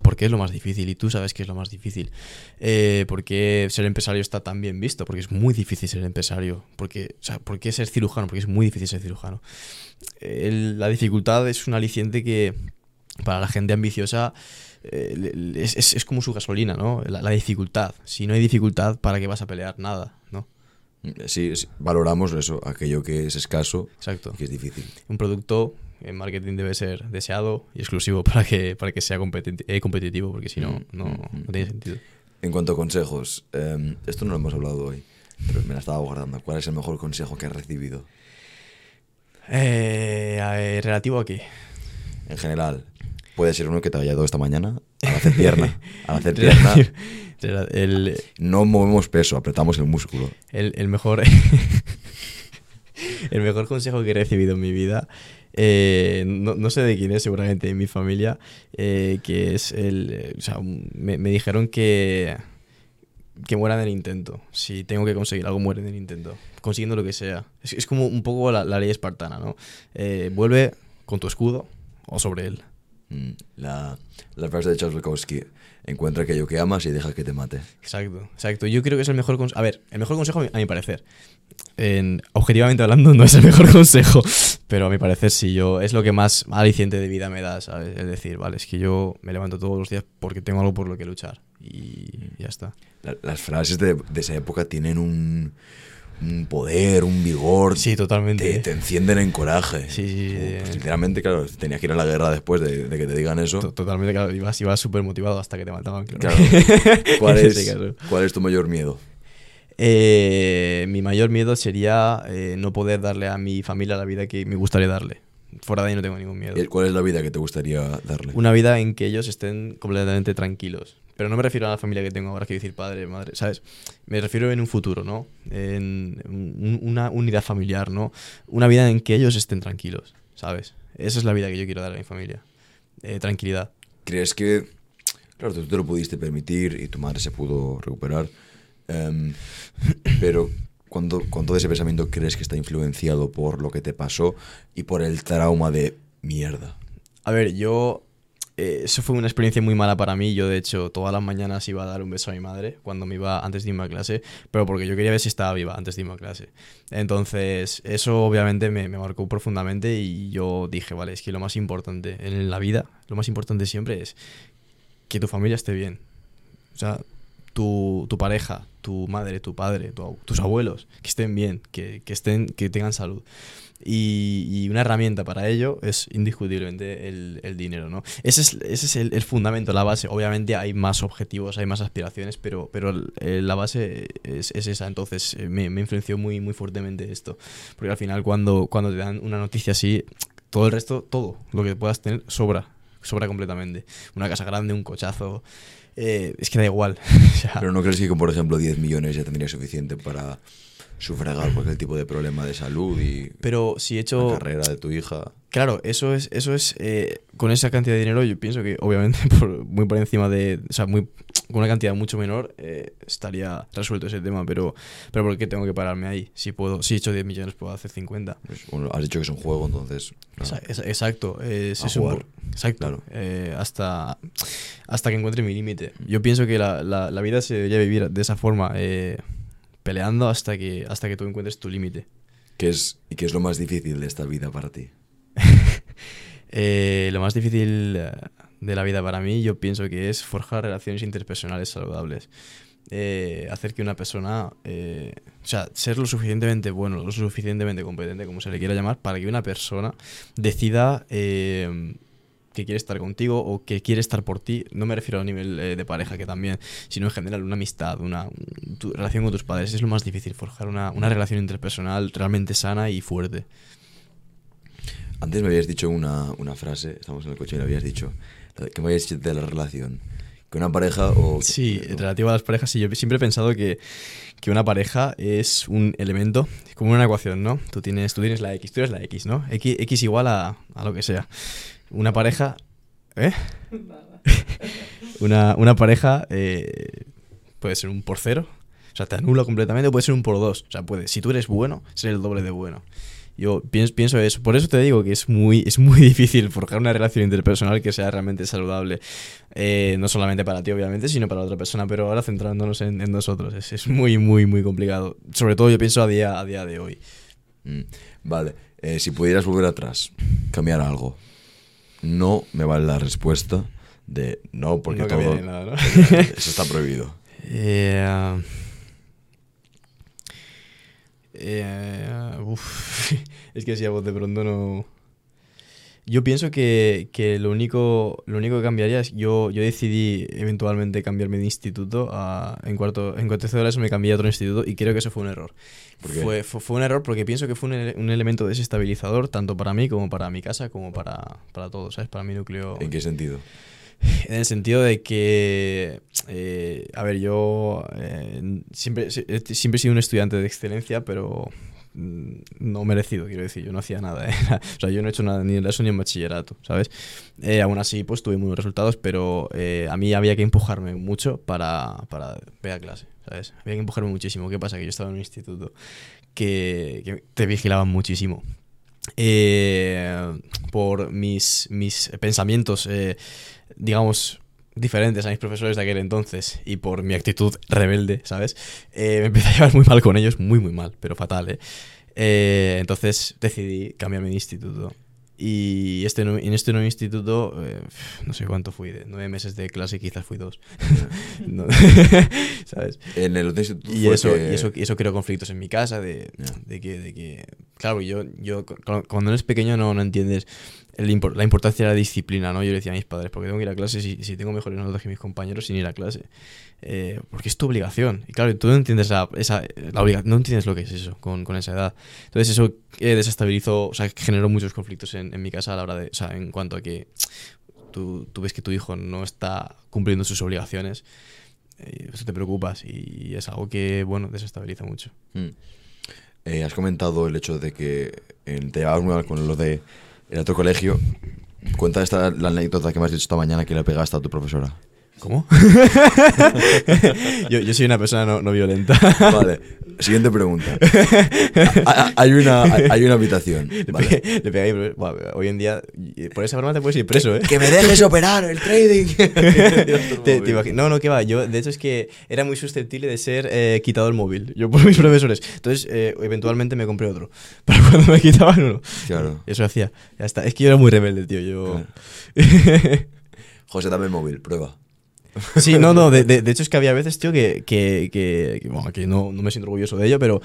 ¿Por qué es lo más difícil? Y tú sabes que es lo más difícil. Eh, ¿Por qué ser empresario está tan bien visto? Porque es muy difícil ser empresario. ¿Por qué ser cirujano? Porque es muy difícil ser cirujano. La dificultad es un aliciente que para la gente ambiciosa eh, es, como su gasolina, ¿no? La dificultad. Si no hay dificultad, ¿para qué vas a pelear? Nada, ¿no? Sí, sí, valoramos eso, aquello que es escaso Exacto. y que es difícil. Un producto en marketing debe ser deseado y exclusivo para que, para que sea competi- eh, competitivo, porque si no, Mm, no, mm, no tiene sentido. En cuanto a consejos, eh, esto no lo hemos hablado hoy, pero me la estaba guardando. ¿Cuál es el mejor consejo que has recibido? Eh, eh, ¿Relativo a qué? En general, puede ser uno que te haya dado esta mañana al hacer pierna. Al hacer pierna, El, no movemos peso, apretamos el músculo. el, el mejor el mejor consejo que he recibido en mi vida, eh, no, no sé de quién es, seguramente de mi familia, eh, que es el... O sea, me, me dijeron que... Que muera en el intento. Si tengo que conseguir algo, muere en el intento. Consiguiendo lo que sea. Es, es como un poco la, la ley espartana, ¿no? Eh, vuelve con tu escudo o sobre él. Mm, La, la frase de Charles Bukowski, encuentra aquello que amas y deja que te mate. Exacto, exacto. Yo creo que es el mejor consejo. A ver, el mejor consejo, a mi, a mi parecer. En- objetivamente hablando, no es el mejor consejo. Pero a mi parecer, sí, yo. Es lo que más aliciente de vida me da, ¿sabes? Es decir, vale, es que yo me levanto todos los días porque tengo algo por lo que luchar. Y ya está. La- las frases de, de esa época tienen un, un poder, un vigor. Sí, totalmente. Te, te encienden en coraje. Sí, sí, sí. Pues, sinceramente, claro, tenías que ir a la guerra después de, de que te digan eso. To- Totalmente, claro. Ibas, ibas súper motivado hasta que te mataban, claro. Claro. ¿Cuál, es, ese caso. ¿Cuál es tu mayor miedo? Eh, mi mayor miedo sería eh, no poder darle a mi familia la vida que me gustaría darle. Fuera de ahí no tengo ningún miedo. ¿Y ¿Cuál es la vida que te gustaría darle? Una vida en que ellos estén completamente tranquilos. Pero no me refiero a la familia que tengo ahora, quiero decir padre, madre, ¿sabes? Me refiero en un futuro, ¿no? En un- una unidad familiar, ¿no? Una vida en que ellos estén tranquilos, ¿sabes? Esa es la vida que yo quiero dar a mi familia. Eh, tranquilidad. ¿Crees que, claro, tú te lo pudiste permitir y tu madre se pudo recuperar, em, pero cuando, todo ese pensamiento crees que está influenciado por lo que te pasó y por el trauma de mierda? A ver, yo... eh, eso fue una experiencia muy mala para mí. Yo, de hecho, todas las mañanas iba a dar un beso a mi madre cuando me iba antes de irme a clase, pero porque yo quería ver si estaba viva antes de irme a clase. Entonces, eso obviamente me, marcó profundamente y yo dije, vale, es que lo más importante en la vida, lo más importante siempre es que tu familia esté bien. O sea, tu, tu pareja, tu madre, tu padre, tu tus abuelos, que estén bien, que, que estén, que tengan salud. Y, y una herramienta para ello es indiscutiblemente el, el dinero, ¿no? Ese es, ese es el, el fundamento, la base. Obviamente hay más objetivos, hay más aspiraciones, pero, pero eh, la base es, es esa. Entonces eh, me, me influenció muy, muy fuertemente esto. Porque al final cuando, cuando te dan una noticia así, todo el resto, todo lo que puedas tener, sobra. Sobra completamente. Una casa grande, un cochazo. eh, es que da igual. ¿Pero no crees que con, por ejemplo, 10 millones ya tendría suficiente para sufragar cualquier tipo de problema de salud y pero si he la hecho... carrera de tu hija? Claro, eso es, eso es eh, con esa cantidad de dinero, yo pienso que obviamente por- muy por encima de, o sea, muy, con una cantidad mucho menor eh, estaría resuelto ese tema, pero, pero ¿por qué tengo que pararme ahí? Si puedo, si he hecho 10 millones puedo hacer 50. Pues, bueno, has dicho que es un juego, entonces... claro. Exacto, es, es un- jugar. exacto, Claro. eh, hasta, hasta que encuentre mi límite. Yo pienso que la, la- la vida se debería vivir de esa forma, eh, peleando hasta que, hasta que tú encuentres tu límite. ¿Qué es, ¿Y qué es lo más difícil de esta vida para ti? Eh, lo más difícil eh, de la vida para mí, yo pienso que es forjar relaciones interpersonales saludables. Eh, hacer que una persona, eh, o sea, ser lo suficientemente bueno, lo suficientemente competente, como se le quiera llamar, para que una persona decida eh, que quiere estar contigo o que quiere estar por ti. No me refiero a nivel eh, de pareja, que también, sino en general una amistad, una tu relación con tus padres. Es lo más difícil, forjar una, una relación interpersonal realmente sana y fuerte. Antes me habías dicho una, una frase, estamos en el coche y me habías dicho, que me habías dicho de la relación. Que una pareja o... Sí, ¿no? relativo a las parejas, sí, yo siempre he pensado que, que una pareja es un elemento, como una ecuación, ¿no? Tú tienes, tú tienes la X, tú eres la X, ¿no? X, X igual a, a lo que sea. Una pareja... ¿Eh? una, una pareja eh, puede ser un por cero, o sea, te anula completamente, o puede ser un por dos. O sea, puede, si tú eres bueno, ser el doble de bueno. Yo pienso, pienso eso. Por eso te digo que es muy, es muy difícil forjar una relación interpersonal que sea realmente saludable. Eh, no solamente para ti, obviamente, sino para la otra persona. Pero ahora centrándonos en, en nosotros. Es, es muy, muy, muy complicado. Sobre todo yo pienso a día, a día de hoy. Mm, Vale, eh, si pudieras volver atrás, cambiar algo, no me vale la respuesta de no, porque No todo... cambiaría nada, ¿no? Eso está prohibido. Eh, eh, uf, es que si a voz de pronto no... Yo pienso que, que lo, único, lo único que cambiaría es yo, yo decidí eventualmente cambiarme de instituto. a- en cuarto en cuarto de eso me cambié a otro instituto y creo que eso fue un error. Fue, fue, fue un error porque pienso que fue un, un elemento desestabilizador tanto para mí como para mi casa como para, para todos, ¿sabes? Para mi núcleo. ¿En qué sentido? En el sentido de que, eh, a ver, yo eh, siempre, si- he- siempre he sido un estudiante de excelencia, pero no merecido, quiero decir, yo no hacía nada, ¿eh? o sea, yo no he hecho nada ni en eso ni en bachillerato, ¿sabes? Eh, aún así, pues tuve muy buenos resultados, pero eh, a mí había que empujarme mucho para, para ver a clase, ¿sabes? Había que empujarme muchísimo. ¿Qué pasa? Que yo estaba en un instituto que, que te vigilaban muchísimo. Por mis, mis pensamientos, digamos, diferentes a mis profesores de aquel entonces y por mi actitud rebelde, ¿sabes? Eh, me empecé a llevar muy mal con ellos, muy, muy mal, pero fatal, ¿eh? Eh, entonces decidí cambiarme de instituto. Y este, en este nuevo instituto, eh, no sé cuánto fui, de nueve meses de clase, quizás fui dos. No, ¿Sabes? En el otro instituto Y fue eso, que- y eso, y eso creó conflictos en mi casa, de, de, que, de que, claro, yo, yo cu- cu- cuando eres pequeño no, no entiendes la importancia de la disciplina, ¿no? Yo le decía a mis padres, porque tengo que ir a clase si, si tengo mejores notas que mis compañeros sin ir a clase? Eh, porque es tu obligación. Y claro, tú no entiendes la, esa, la obliga- no entiendes lo que es eso con, con esa edad. Entonces eso eh, desestabilizó, o sea, generó muchos conflictos en, mi casa a la hora de, o sea, en cuanto a que tú, tú ves que tu hijo no está cumpliendo sus obligaciones, eh, eso te preocupas y es algo que, bueno, desestabiliza mucho. Mm. Eh, has comentado el hecho de que eh, te llevabas muy mal con lo de el otro colegio. Cuenta esta la anécdota que me has dicho esta mañana que le pegaste a tu profesora. ¿Cómo? yo, yo soy una persona no, no violenta. Vale, siguiente pregunta. Ha- ha- Hay una, hay una habitación. Le Vale. pegué- le pegué Buah, hoy en día, por esa forma te puedes ir preso, ¿eh? Que me dejes operar el trading. Te- te no, no, que va. Yo, de hecho, es que era muy susceptible de ser eh, quitado el móvil. Yo por mis profesores. Entonces, eh, eventualmente me compré otro. Para cuando me quitaban uno. Claro. Eso hacía. Ya está. Es que yo era muy rebelde, tío. Yo. José, dame el móvil, prueba. Sí, no, no, de, de- hecho es que había veces, tío, que, que, que, que, bueno, que no, no me siento orgulloso de ello, pero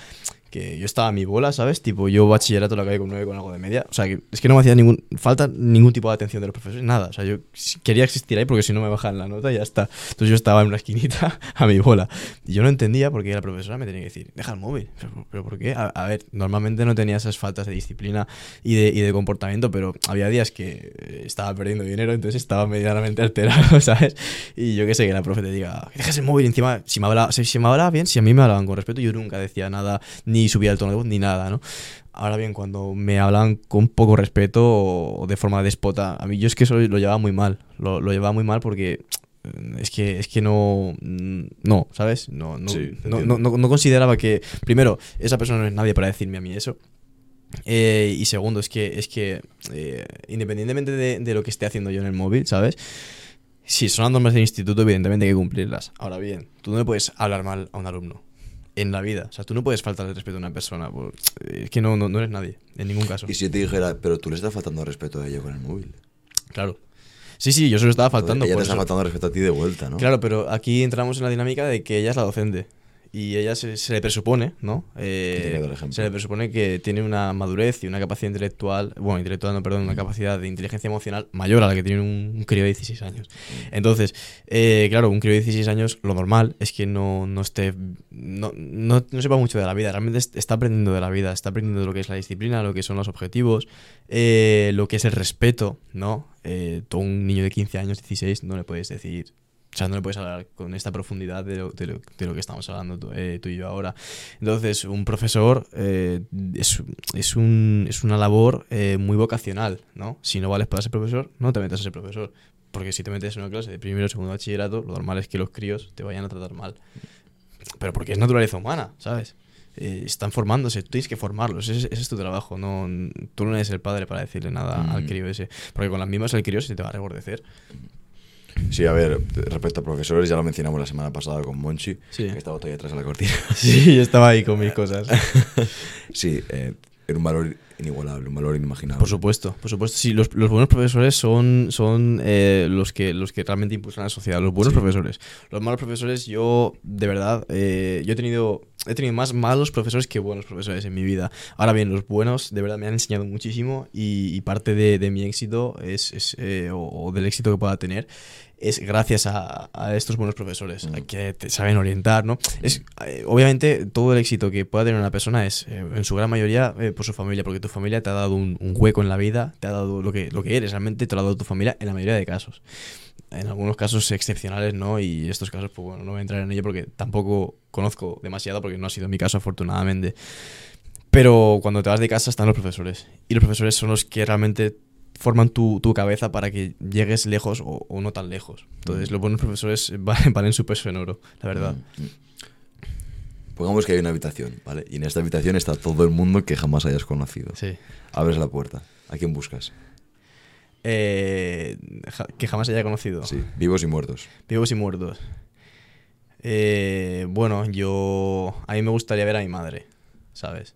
que yo estaba a mi bola, ¿sabes? Tipo, yo bachillerato la acabé con 9 con algo de media. O sea, que es que no me hacía ningún, falta ningún tipo de atención de los profesores, nada. O sea, yo quería existir ahí porque si no me bajaban la nota y ya está. Entonces yo estaba en una esquinita a mi bola. Y yo no entendía por qué la profesora me tenía que decir, deja el móvil. ¿Pero, pero por qué? A, a ver, normalmente no tenía esas faltas de disciplina y de, y de comportamiento, pero había días que eh, estaba perdiendo dinero, entonces estaba medianamente alterado, ¿sabes? Y yo qué sé, que la profe te diga, que dejes el móvil encima, si me, hablaba, si, si me hablaba bien, si a mí me hablaban con respeto, yo nunca decía nada, ni subía el tono de voz, ni nada, ¿no? Ahora bien, cuando me hablan con poco respeto o de forma déspota, a mí yo es que eso lo llevaba muy mal, lo, lo llevaba muy mal porque mm, es que, es que no, mm, no, ¿sabes? No, no, Sí, no, no, no- no consideraba que, primero, esa persona no es nadie para decirme a mí eso. Eh, y segundo, es que, es que eh, independientemente de, de lo que esté haciendo yo en el móvil, ¿sabes? Si son las normas del instituto, evidentemente hay que cumplirlas. Ahora bien, tú no le puedes hablar mal a un alumno en la vida. O sea, tú no puedes faltar el respeto a una persona. por- Es que no, no, no eres nadie, en ningún caso. Y si te dijera, pero tú le estás faltando respeto a ella con el móvil. Claro. Sí, sí, yo se lo estaba faltando. ella por te está eso. faltando respeto a ti de vuelta, ¿no? Claro, pero aquí entramos en la dinámica de que ella es la docente. Y ella se, se le presupone, ¿no? Eh, se le presupone que tiene una madurez y una capacidad intelectual, bueno, intelectual no, perdón, una capacidad de inteligencia emocional mayor a la que tiene un, un crío de 16 años. Entonces, eh, claro, un crío de 16 años, lo normal es que no, no esté, no, no, no sepa mucho de la vida, realmente est- está aprendiendo de la vida, está aprendiendo de lo que es la disciplina, lo que son los objetivos, eh, lo que es el respeto, ¿no? Eh, a un niño de 15 años, 16, no le puedes decir o sea, no le puedes hablar con esta profundidad de lo, de lo- de lo que estamos hablando tú, eh, tú y yo ahora. Entonces, un profesor eh, es, es, un- es una labor eh, muy vocacional, ¿no? Si no vales para ser profesor, no te metas a ser profesor. Porque si te metes en una clase de primero o segundo bachillerato, lo normal es que los críos te vayan a tratar mal. Pero porque es naturaleza humana, ¿sabes? Eh, están formándose, tú tienes que formarlos, ese, ese es tu trabajo, no, tú no eres el padre para decirle nada al Mm. crío ese, porque con las mismas el crío se te va a rebordecer. Sí, a ver, respecto a profesores, ya lo mencionamos la semana pasada con Monchi, Sí. que estaba todavía detrás de la cortina. Sí, yo estaba ahí con mis cosas. sí, eh, era un valor inigualable, un valor inimaginable. Por supuesto, por supuesto. Sí, los, los buenos profesores son, son eh, los, que, los que realmente impulsan a la sociedad. Los buenos Sí. profesores. Los malos profesores, yo, de verdad, eh, yo he tenido, he tenido más malos profesores que buenos profesores en mi vida. Ahora bien, los buenos, de verdad, me han enseñado muchísimo y, y parte de, de mi éxito es, es, eh, o, o del éxito que pueda tener es gracias a, a estos buenos profesores Mm. a que te saben orientar, ¿no? Es, eh, obviamente, todo el éxito que pueda tener una persona es, eh, en su gran mayoría, eh, por su familia, porque tu familia te ha dado un, un hueco en la vida, te ha dado lo que, lo que eres, realmente te lo ha dado tu familia en la mayoría de casos. En algunos casos excepcionales, ¿no? Y estos casos, pues bueno, no voy a entrar en ello porque tampoco conozco demasiado, porque no ha sido mi caso, afortunadamente. Pero cuando te vas de casa están los profesores. Y los profesores son los que realmente forman tu, tu cabeza para que llegues lejos o, o no tan lejos. Entonces, los buenos profesores valen, valen su peso en oro, la verdad. Mm, mm. Pongamos que hay una habitación, ¿vale? Y en esta habitación está todo el mundo que jamás hayas conocido. Sí. Abres la puerta. ¿A quién buscas? Eh, ja- que jamás haya conocido. Sí, vivos y muertos. Vivos y muertos. Eh, bueno, yo. A mí me gustaría ver a mi madre, ¿sabes?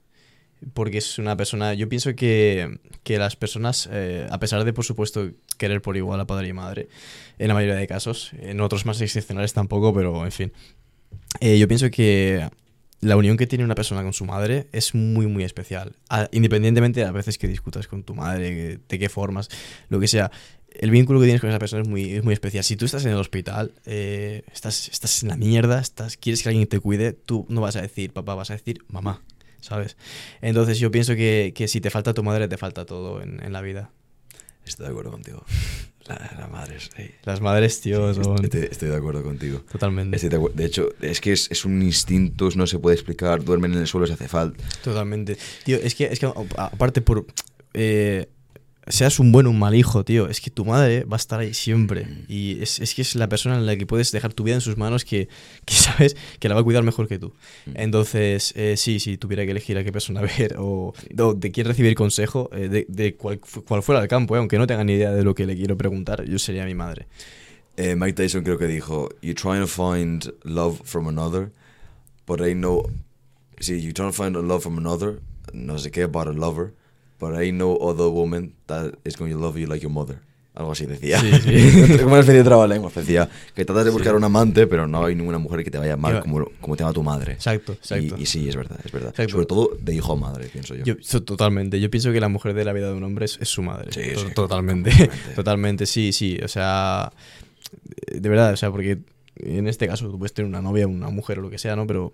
Porque es una persona. Yo pienso que, que las personas, eh, a pesar de, por supuesto, querer por igual a padre y madre, en la mayoría de casos, en otros más excepcionales tampoco, pero en fin. Yo pienso que la unión que tiene una persona con su madre es muy, muy especial. Independientemente de las veces que discutas con tu madre, de qué formas, lo que sea. El vínculo que tienes con esa persona es muy, muy especial. Si tú estás en el hospital, eh, estás, estás en la mierda, estás, quieres que alguien te cuide, tú no vas a decir papá, vas a decir mamá, ¿sabes? Entonces yo pienso que, que si te falta tu madre, te falta todo en, en la vida. Estoy de acuerdo contigo. La, la madre es rey. Las madres, tío, son... Estoy, estoy de acuerdo contigo. Totalmente. Estoy de, de hecho, es que es, es un instinto, no se puede explicar. Duermen en el suelo si hace falta. Totalmente. Tío, es que, es que aparte por... eh, seas un buen o un mal hijo, tío, es que tu madre va a estar ahí siempre. Y es, es que es la persona en la que puedes dejar tu vida en sus manos que, que sabes que la va a cuidar mejor que tú. Entonces, eh, sí, si tuviera que elegir a qué persona ver o, o de quién recibir consejo, eh, de, de cual, fu- cual fuera el campo, eh, aunque no tenga ni idea de lo que le quiero preguntar, yo sería mi madre. Eh, Mike Tyson creo que dijo, You trying to find love from another, but ain't no... Sí, you trying to find a love from another, no sé qué about a lover, but ain't no other woman that is going to love you like your mother. Algo así decía. Sí, sí. como una especie de trabalenguas. Decía que tratas de buscar un amante, pero no hay ninguna mujer que te vaya mal como, como te ama tu madre. Exacto, exacto. Y, y sí, es verdad, es verdad. Exacto. Sobre todo de hijo a madre, pienso yo. Yo, totalmente. Yo pienso que la mujer de la vida de un hombre es, es su madre. Sí, To- sí, totalmente. completamente. totalmente, sí, sí. O sea, de verdad, o sea, porque en este caso tú puedes tener una novia, una mujer o lo que sea, ¿no? Pero,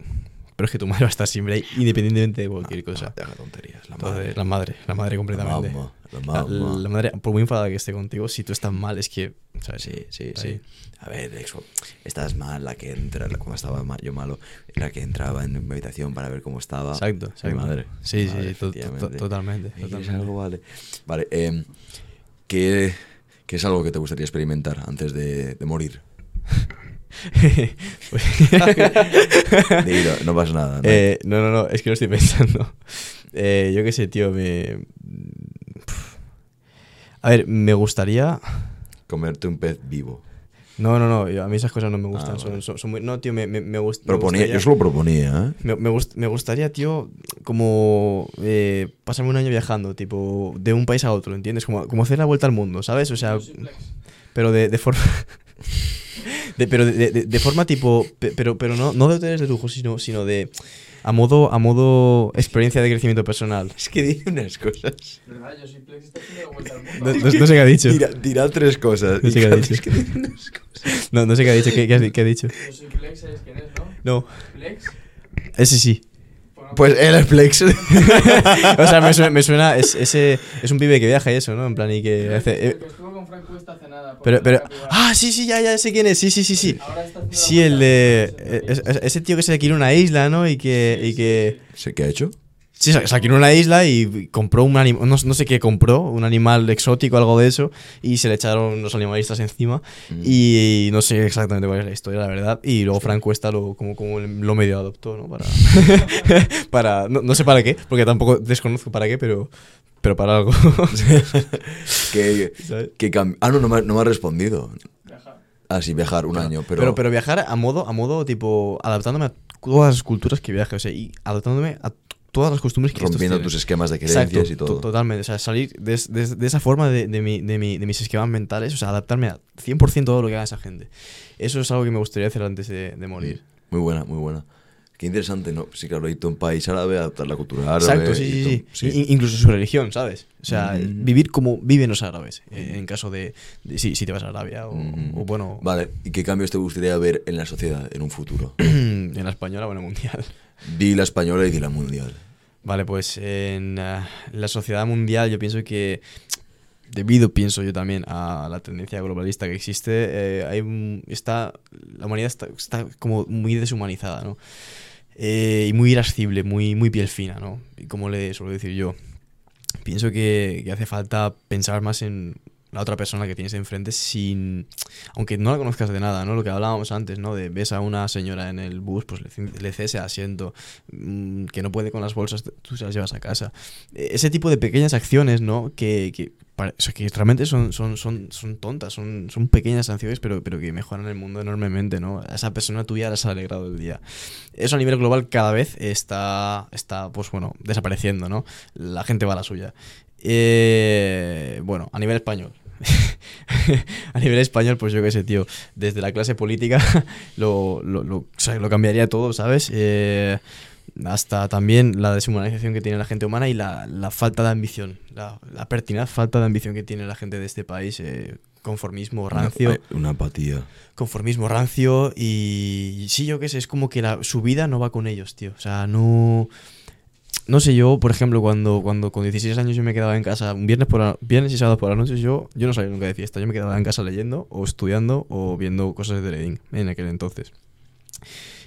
pero es que tu madre va a estar siempre ahí, independientemente de cualquier cosa. Deja tonterías. La Entonces, madre. la madre, la madre completamente. mamá, la La, mamá. la madre, por muy enfadada que esté contigo, si tú estás mal, es que, ¿sabes? Sí, sí, sí. A ver, eso, estás mal, la que entra, la- cuando estaba yo malo, la que entraba en mi habitación para ver cómo estaba. Exacto, Mi madre. Sí, sí, to- to- totalmente, ¿Eh, ¿Quieres totalmente. algo? Vale. Vale, em, ¿qué, qué es algo que te gustaría experimentar antes de, de morir? Dilo, no pasa nada. ¿no? Eh, no, no, no, es que lo estoy pensando. Eh, yo qué sé, tío, me... A ver, me gustaría... Comerte un pez vivo. No, no, no, a mí esas cosas no me gustan. Ah, son, vale. son- son muy... No, tío, me, me, me gust- me Proponía, gustaría... yo solo proponía, ¿eh? Me, me gust- me gustaría, tío, como eh, pasarme un año viajando, tipo, de un país a otro, ¿entiendes? Como, como hacer la vuelta al mundo, ¿sabes? O sea, pero de, de forma... de- pero de, de- de forma tipo... pe- Pero, pero no, no de hoteles de lujo, sino, sino de... A modo, a modo experiencia de crecimiento personal. Es que dice unas cosas. ¿Verdad? Yo soy Plex, está vuelta al No, mundo. no- no sé qué ha dicho. Tira, tira tres cosas. No sé qué ha dicho. vez que dice unas cosas. No, no sé qué ha dicho. ¿Qué, qué has qué ha dicho? Yo soy Plex, ¿sabes quién es, no? No. Plex. Ese sí. Pues él es Plex. O sea, me suena, me suena es, ese, es un pibe que viaja y eso, ¿no? En plan, y que hace... el eh, que estuvo con Frank Cuesta hace nada. pero. Ah, sí, sí, ya, ya sé quién es. Sí, sí, sí, sí. Sí, el de... eh, ese es- es- ese tío que se quiere una isla, ¿no? Y que... Y que ¿Sé qué ha hecho? Sí, se alquiló una isla y compró un animal... No, no sé qué compró, un animal exótico, algo de eso. Y se le echaron los animalistas encima. Mm. Y no sé exactamente cuál es la historia, la verdad. Y luego Frank Cuesta lo, como, como lo medio adoptó, ¿no? Para... para no, no sé para qué, porque tampoco desconozco para qué, pero, pero para algo. Que, que ah, no, no me, ha- no me ha respondido. Viajar. Ah, sí, viajar un año, pero... Pero, pero viajar a modo, a modo, tipo, adaptándome a todas las culturas que viaje, o sea, y adaptándome a todas las costumbres que rompiendo tus esquemas de Exacto, creencias y to- todo. totalmente. O sea, salir de, de- de esa forma de, de, mi- de mi- de mis esquemas mentales, o sea, adaptarme a 100% todo lo que haga esa gente. Eso es algo que me gustaría hacer antes de, de morir. Muy buena, muy buena. Qué interesante, ¿no? Sí, claro, irte a un país árabe, adaptar la cultura árabe. Exacto, sí, y sí, sí. I- incluso su religión, ¿sabes? O sea, Mm. vivir como viven los árabes, eh, en caso de, de- si, si te vas a Arabia o, Mm. o, bueno, Vale, ¿y qué cambios te gustaría ver en la sociedad en un futuro? en la española o en la mundial. Di la española y di la mundial. Vale, pues en ah, la sociedad mundial yo pienso que, debido, pienso yo también, a la tendencia globalista que existe, eh, hay está, la humanidad está, está como muy deshumanizada, ¿no? eh, y muy irascible, muy, muy piel fina, ¿no? Y como le suelo decir yo, pienso que, que hace falta pensar más en la otra persona que tienes enfrente sin aunque no la conozcas de nada no lo que hablábamos antes no de ves a una señora en el bus pues le, c- le cedes el asiento mm, que no puede con las bolsas tú se las llevas a casa. Eh, ese tipo de pequeñas acciones no que, que, que realmente son, son, son, son tontas son, son pequeñas sanciones pero, pero que mejoran el mundo enormemente no a esa persona tuya la has alegrado el día. Eso a nivel global cada vez está está pues bueno desapareciendo no la gente va a la suya. Eh, bueno, a nivel español. a nivel español, pues yo qué sé, tío. Desde la clase política lo, lo, lo- o sea, lo cambiaría todo, ¿sabes? Eh, hasta también la deshumanización que tiene la gente humana y la, la falta de ambición. La, la pertinaz falta de ambición que tiene la gente de este país. eh, conformismo rancio Una, una apatía. conformismo rancio y, y sí, yo qué sé, es como que la, su vida no va con ellos, tío. O sea, no... No sé, yo, por ejemplo, cuando, cuando con 16 años yo me quedaba en casa, un viernes, por la- viernes y sábado por las noches, yo, yo no salía nunca de fiesta. Yo me quedaba en casa leyendo o estudiando o viendo cosas de trading en aquel entonces.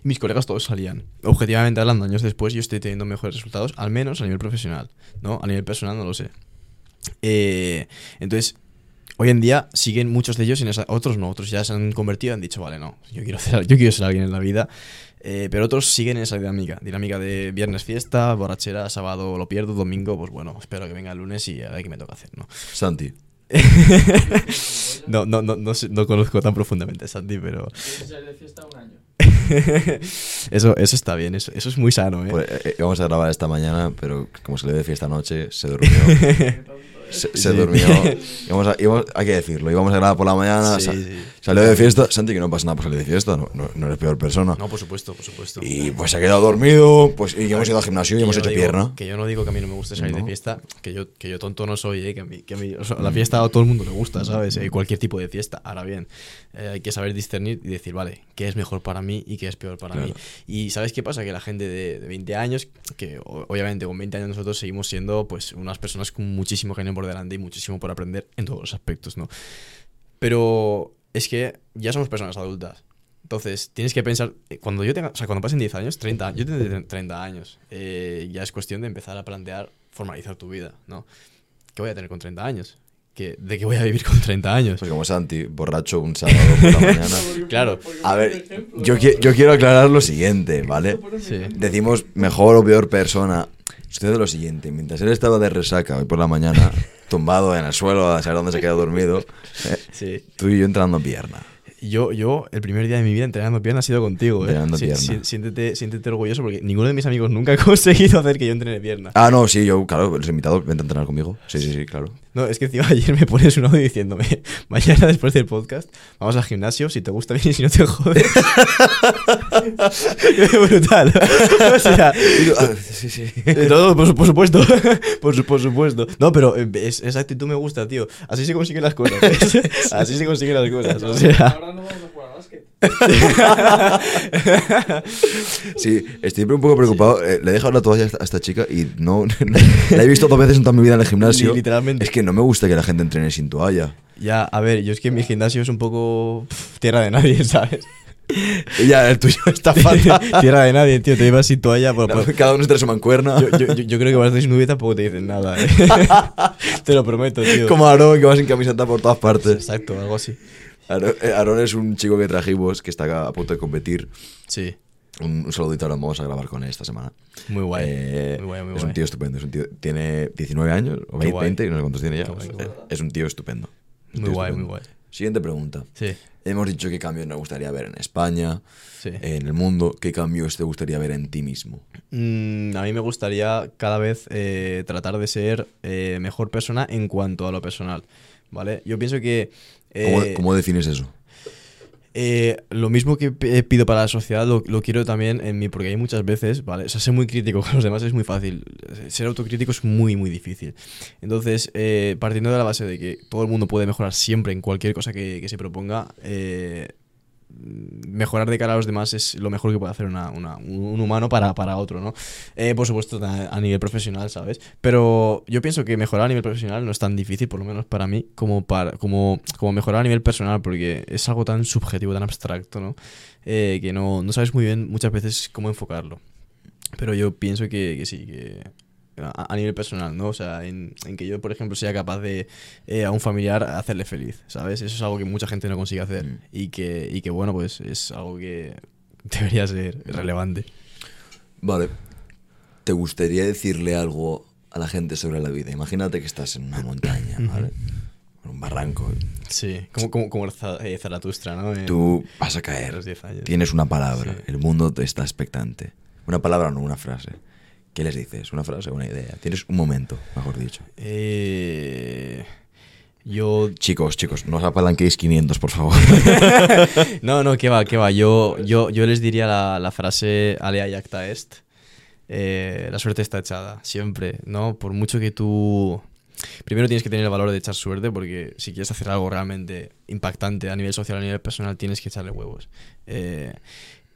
Y mis colegas todos salían. Objetivamente hablando, años después yo estoy teniendo mejores resultados, al menos a nivel profesional, ¿no? A nivel personal no lo sé. Eh, entonces, hoy en día siguen muchos de ellos en esa, otros no, otros ya se han convertido han dicho, vale, no, yo quiero yo quiero ser alguien en la vida. Eh, pero otros siguen en esa dinámica, dinámica de viernes fiesta, borrachera, sábado lo pierdo, domingo, pues bueno, espero que venga el lunes y a ver qué me toca hacer, ¿no? Santi. no, no, no, no, sé- no conozco tan profundamente a Santi, pero de fiesta un año. eso, eso está bien, eso, eso es muy sano, ¿eh? Pues, eh, íbamos a grabar esta mañana, pero como se le de fiesta anoche, se durmió. se, se Sí. durmió. Íbamos a- íbamos- hay que decirlo. Íbamos a grabar por la mañana. Sí, sa- sí. Salió de fiesta. Santi, que no pasa nada por salir de fiesta. No, no, no eres peor persona. No, por supuesto, por supuesto. Y pues se ha quedado dormido. Pues, y hemos ido al gimnasio y hemos hecho digo- pierna. Que yo no digo que a mí no me guste salir de fiesta, que yo, que yo tonto no soy, ¿eh? que a mí, que a mí o sea, la fiesta a todo el mundo le gusta, ¿sabes? Eh, cualquier tipo de fiesta. Ahora bien, eh, hay que saber discernir y decir, vale, qué es mejor para mí y qué es peor para Claro. mí. Y ¿sabes qué pasa? Que la gente de, de 20 años, que obviamente con 20 años nosotros seguimos siendo pues unas personas con muchísimo genio por delante y muchísimo por aprender en todos los aspectos, ¿no? Pero es que ya somos personas adultas. Entonces, tienes que pensar, eh, cuando yo tenga, o sea, cuando pasen 10 años, 30, yo tendré 30 años, eh, ya es cuestión de empezar a plantear, formalizar tu vida, ¿no? ¿Qué voy a tener con 30 años? ¿Qué, ¿De qué voy a vivir con 30 años? Pues como Santi, borracho un sábado por la mañana. Claro. A ver, yo, qui- yo quiero aclarar lo siguiente, ¿vale? Sí. Decimos mejor o peor persona. Sucede lo siguiente: mientras él estaba de resaca hoy por la mañana, tumbado en el suelo, a saber dónde se queda dormido, eh, Sí. tú y yo entrando pierna. Yo, yo, el primer día de mi vida entrenando pierna ha sido contigo, ¿eh? Entrenando Sí, sí, siéntete, siéntete orgulloso porque ninguno de mis amigos nunca ha conseguido hacer que yo entrene pierna. Ah, no, sí, yo, claro, los invitados, vente a entrenar conmigo. Sí, sí, sí, claro. No, es que encima ayer me pones un audio diciéndome, mañana después del podcast, vamos al gimnasio, si te gusta bien y si no te jodes. Brutal. o sea, ah, sí, sí. eh, no, no, por, por supuesto. por, por supuesto. No, pero eh, es- esa actitud me gusta, tío. Así se consiguen las cosas. ¿ves? Así se consiguen las cosas. O sea. Ahora no vamos a jugar a básquet. Sí, estoy un poco preocupado. Eh, le he dejado la toalla a esta, chica y no, no- la he visto dos veces en toda mi vida en el gimnasio. Li- literalmente. Es que no me gusta que la gente entrene sin toalla. Ya, a ver, yo es que mi gimnasio es un poco pf, tierra de nadie, ¿sabes? Ya, el tuyo está fatal. tierra de nadie, tío. Te llevas sin toalla. Por, por- Cada uno se trae su mancuerna. Yo, yo, yo- yo creo que vas desnudo y tampoco te dicen nada, ¿eh? te lo prometo, tío. Como Aarón, que va sin camiseta por todas partes. Exacto, algo así. Aarón, eh, Aarón es un chico que trajimos que está a punto de competir. Sí, Un, un saludito, ahora vamos a grabar con él esta semana. muy guay. Eh, muy guay, muy es guay. un tío estupendo. Es un tío, tiene 19 años o Qué 20, guay. 20, no sé cuántos tiene ya. Es- un tío estupendo. Un Muy tío guay, estupendo. muy guay. Siguiente pregunta. Sí, Hemos dicho qué cambios nos gustaría ver en España, sí. en el mundo. ¿Qué cambios te gustaría ver en ti mismo? Mm, a mí me gustaría cada vez eh, tratar de ser eh, mejor persona en cuanto a lo personal, ¿vale? Yo pienso que... ¿Cómo, eh, cómo defines eso? Eh, lo mismo que p- pido para la sociedad lo, lo quiero también en mí, porque hay muchas veces, ¿vale? O sea, ser muy crítico con los demás es muy fácil. Ser autocrítico es muy, muy difícil. Entonces, eh, partiendo de la base de que todo el mundo puede mejorar siempre en cualquier cosa que, que se proponga, eh, mejorar de cara a los demás es lo mejor que puede hacer un humano para, otro, ¿no? Eh, por supuesto, a, nivel profesional, ¿sabes? Pero yo pienso que mejorar a nivel profesional no es tan difícil, por lo menos para mí, como, para, como, mejorar a nivel personal, porque es algo tan subjetivo, tan abstracto, ¿no? Eh, que no, no sabes muy bien muchas veces cómo enfocarlo. Pero yo pienso que sí, que a, a nivel personal, ¿no? O sea, en, en que yo, por ejemplo, sea capaz de eh, a un familiar hacerle feliz, ¿sabes? Eso es algo que mucha gente no consigue hacer Mm. y, que, y que, bueno, pues es algo que debería ser relevante. Vale. ¿Te gustaría decirle algo a la gente sobre la vida? Imagínate que estás en una montaña, ¿vale? En un barranco. Sí, como, como, como eh, Zaratustra, ¿no? En- Tú vas a caer. los 10 años. Tienes una palabra. Sí. El mundo te está expectante. Una palabra no, una frase. ¿Qué les dices? ¿Una frase o una idea? Tienes un momento, mejor dicho. Eh, yo Chicos, chicos, no os apalanquéis 500, por favor. No, no, que va, que va. Yo, yo, yo les diría la, la frase alea jacta est. Eh, la suerte está echada, siempre, ¿no? Por mucho que tú... Primero tienes que tener el valor de echar suerte porque si quieres hacer algo realmente impactante a nivel social, a nivel personal, tienes que echarle huevos. Eh,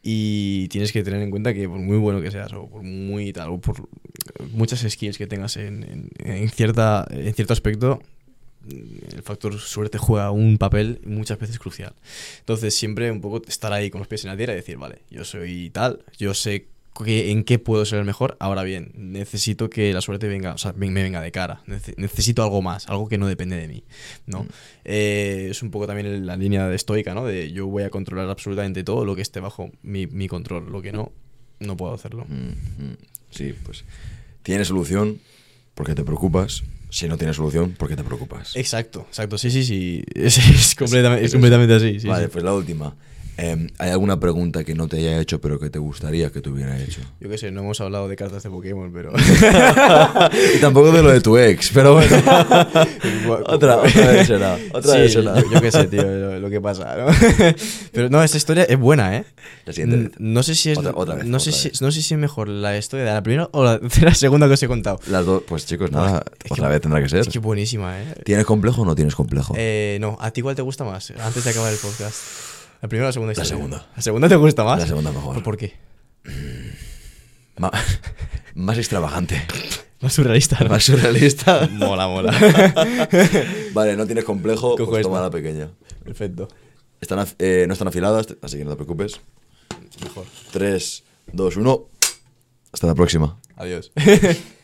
y tienes que tener en cuenta que por muy bueno que seas o por muy tal, o por muchas skills que tengas en, en- en cierta, en cierto aspecto, el factor suerte juega un papel muchas veces crucial. Entonces, siempre un poco estar ahí con los pies en la tierra y decir, vale, yo soy tal, yo sé que- en qué puedo ser el mejor, ahora bien, necesito que la suerte venga, o sea, me me venga de cara, Nece- necesito algo más, algo que no depende de mí, ¿no? Eh, es un poco también la línea de estoica, ¿no? De yo voy a controlar absolutamente todo lo que esté bajo mi, mi control, lo que no, no puedo hacerlo. Mm, mm. Sí, pues. ¿Tienes solución? Porque te preocupas. Si no tienes solución, ¿por qué te preocupas? Exacto, exacto, sí, sí, sí, es, es completamente, es es eso. completamente así. sí, vale, sí. pues la última. Em, ¿Hay alguna pregunta que no te haya hecho, pero que te gustaría que te hubiera hecho? Yo qué sé, no hemos hablado de cartas de Pokémon, pero... y tampoco de lo de tu ex, pero bueno. otra, otra vez será. Otra Sí, vez será. Yo, yo qué sé, tío, lo, lo que pasa, ¿no? Pero no, esta historia es buena, ¿eh? La siguiente vez. No sé si es. Otra- otra vez, no, sé si, no sé si es mejor la historia de la primera o la, de la segunda que os he contado. Las dos, pues chicos, nada, es que- otra vez tendrá que ser. Es que buenísima, ¿eh? ¿Tienes complejo o no tienes complejo? Eh, no, ¿a ti cuál te gusta más? Antes de acabar el podcast. ¿La primera o la segunda La historia? segunda. ¿La segunda te gusta más? La segunda mejor. ¿Por, qué? Ma- más extravagante. Más surrealista, ¿no? Más surrealista. Mola, mola. vale, no tienes complejo, Cojo pues toma la pequeña. Perfecto. Están, eh, no están afiladas, así que no te preocupes. Mejor. 3, 2, 1. Hasta la próxima. Adiós.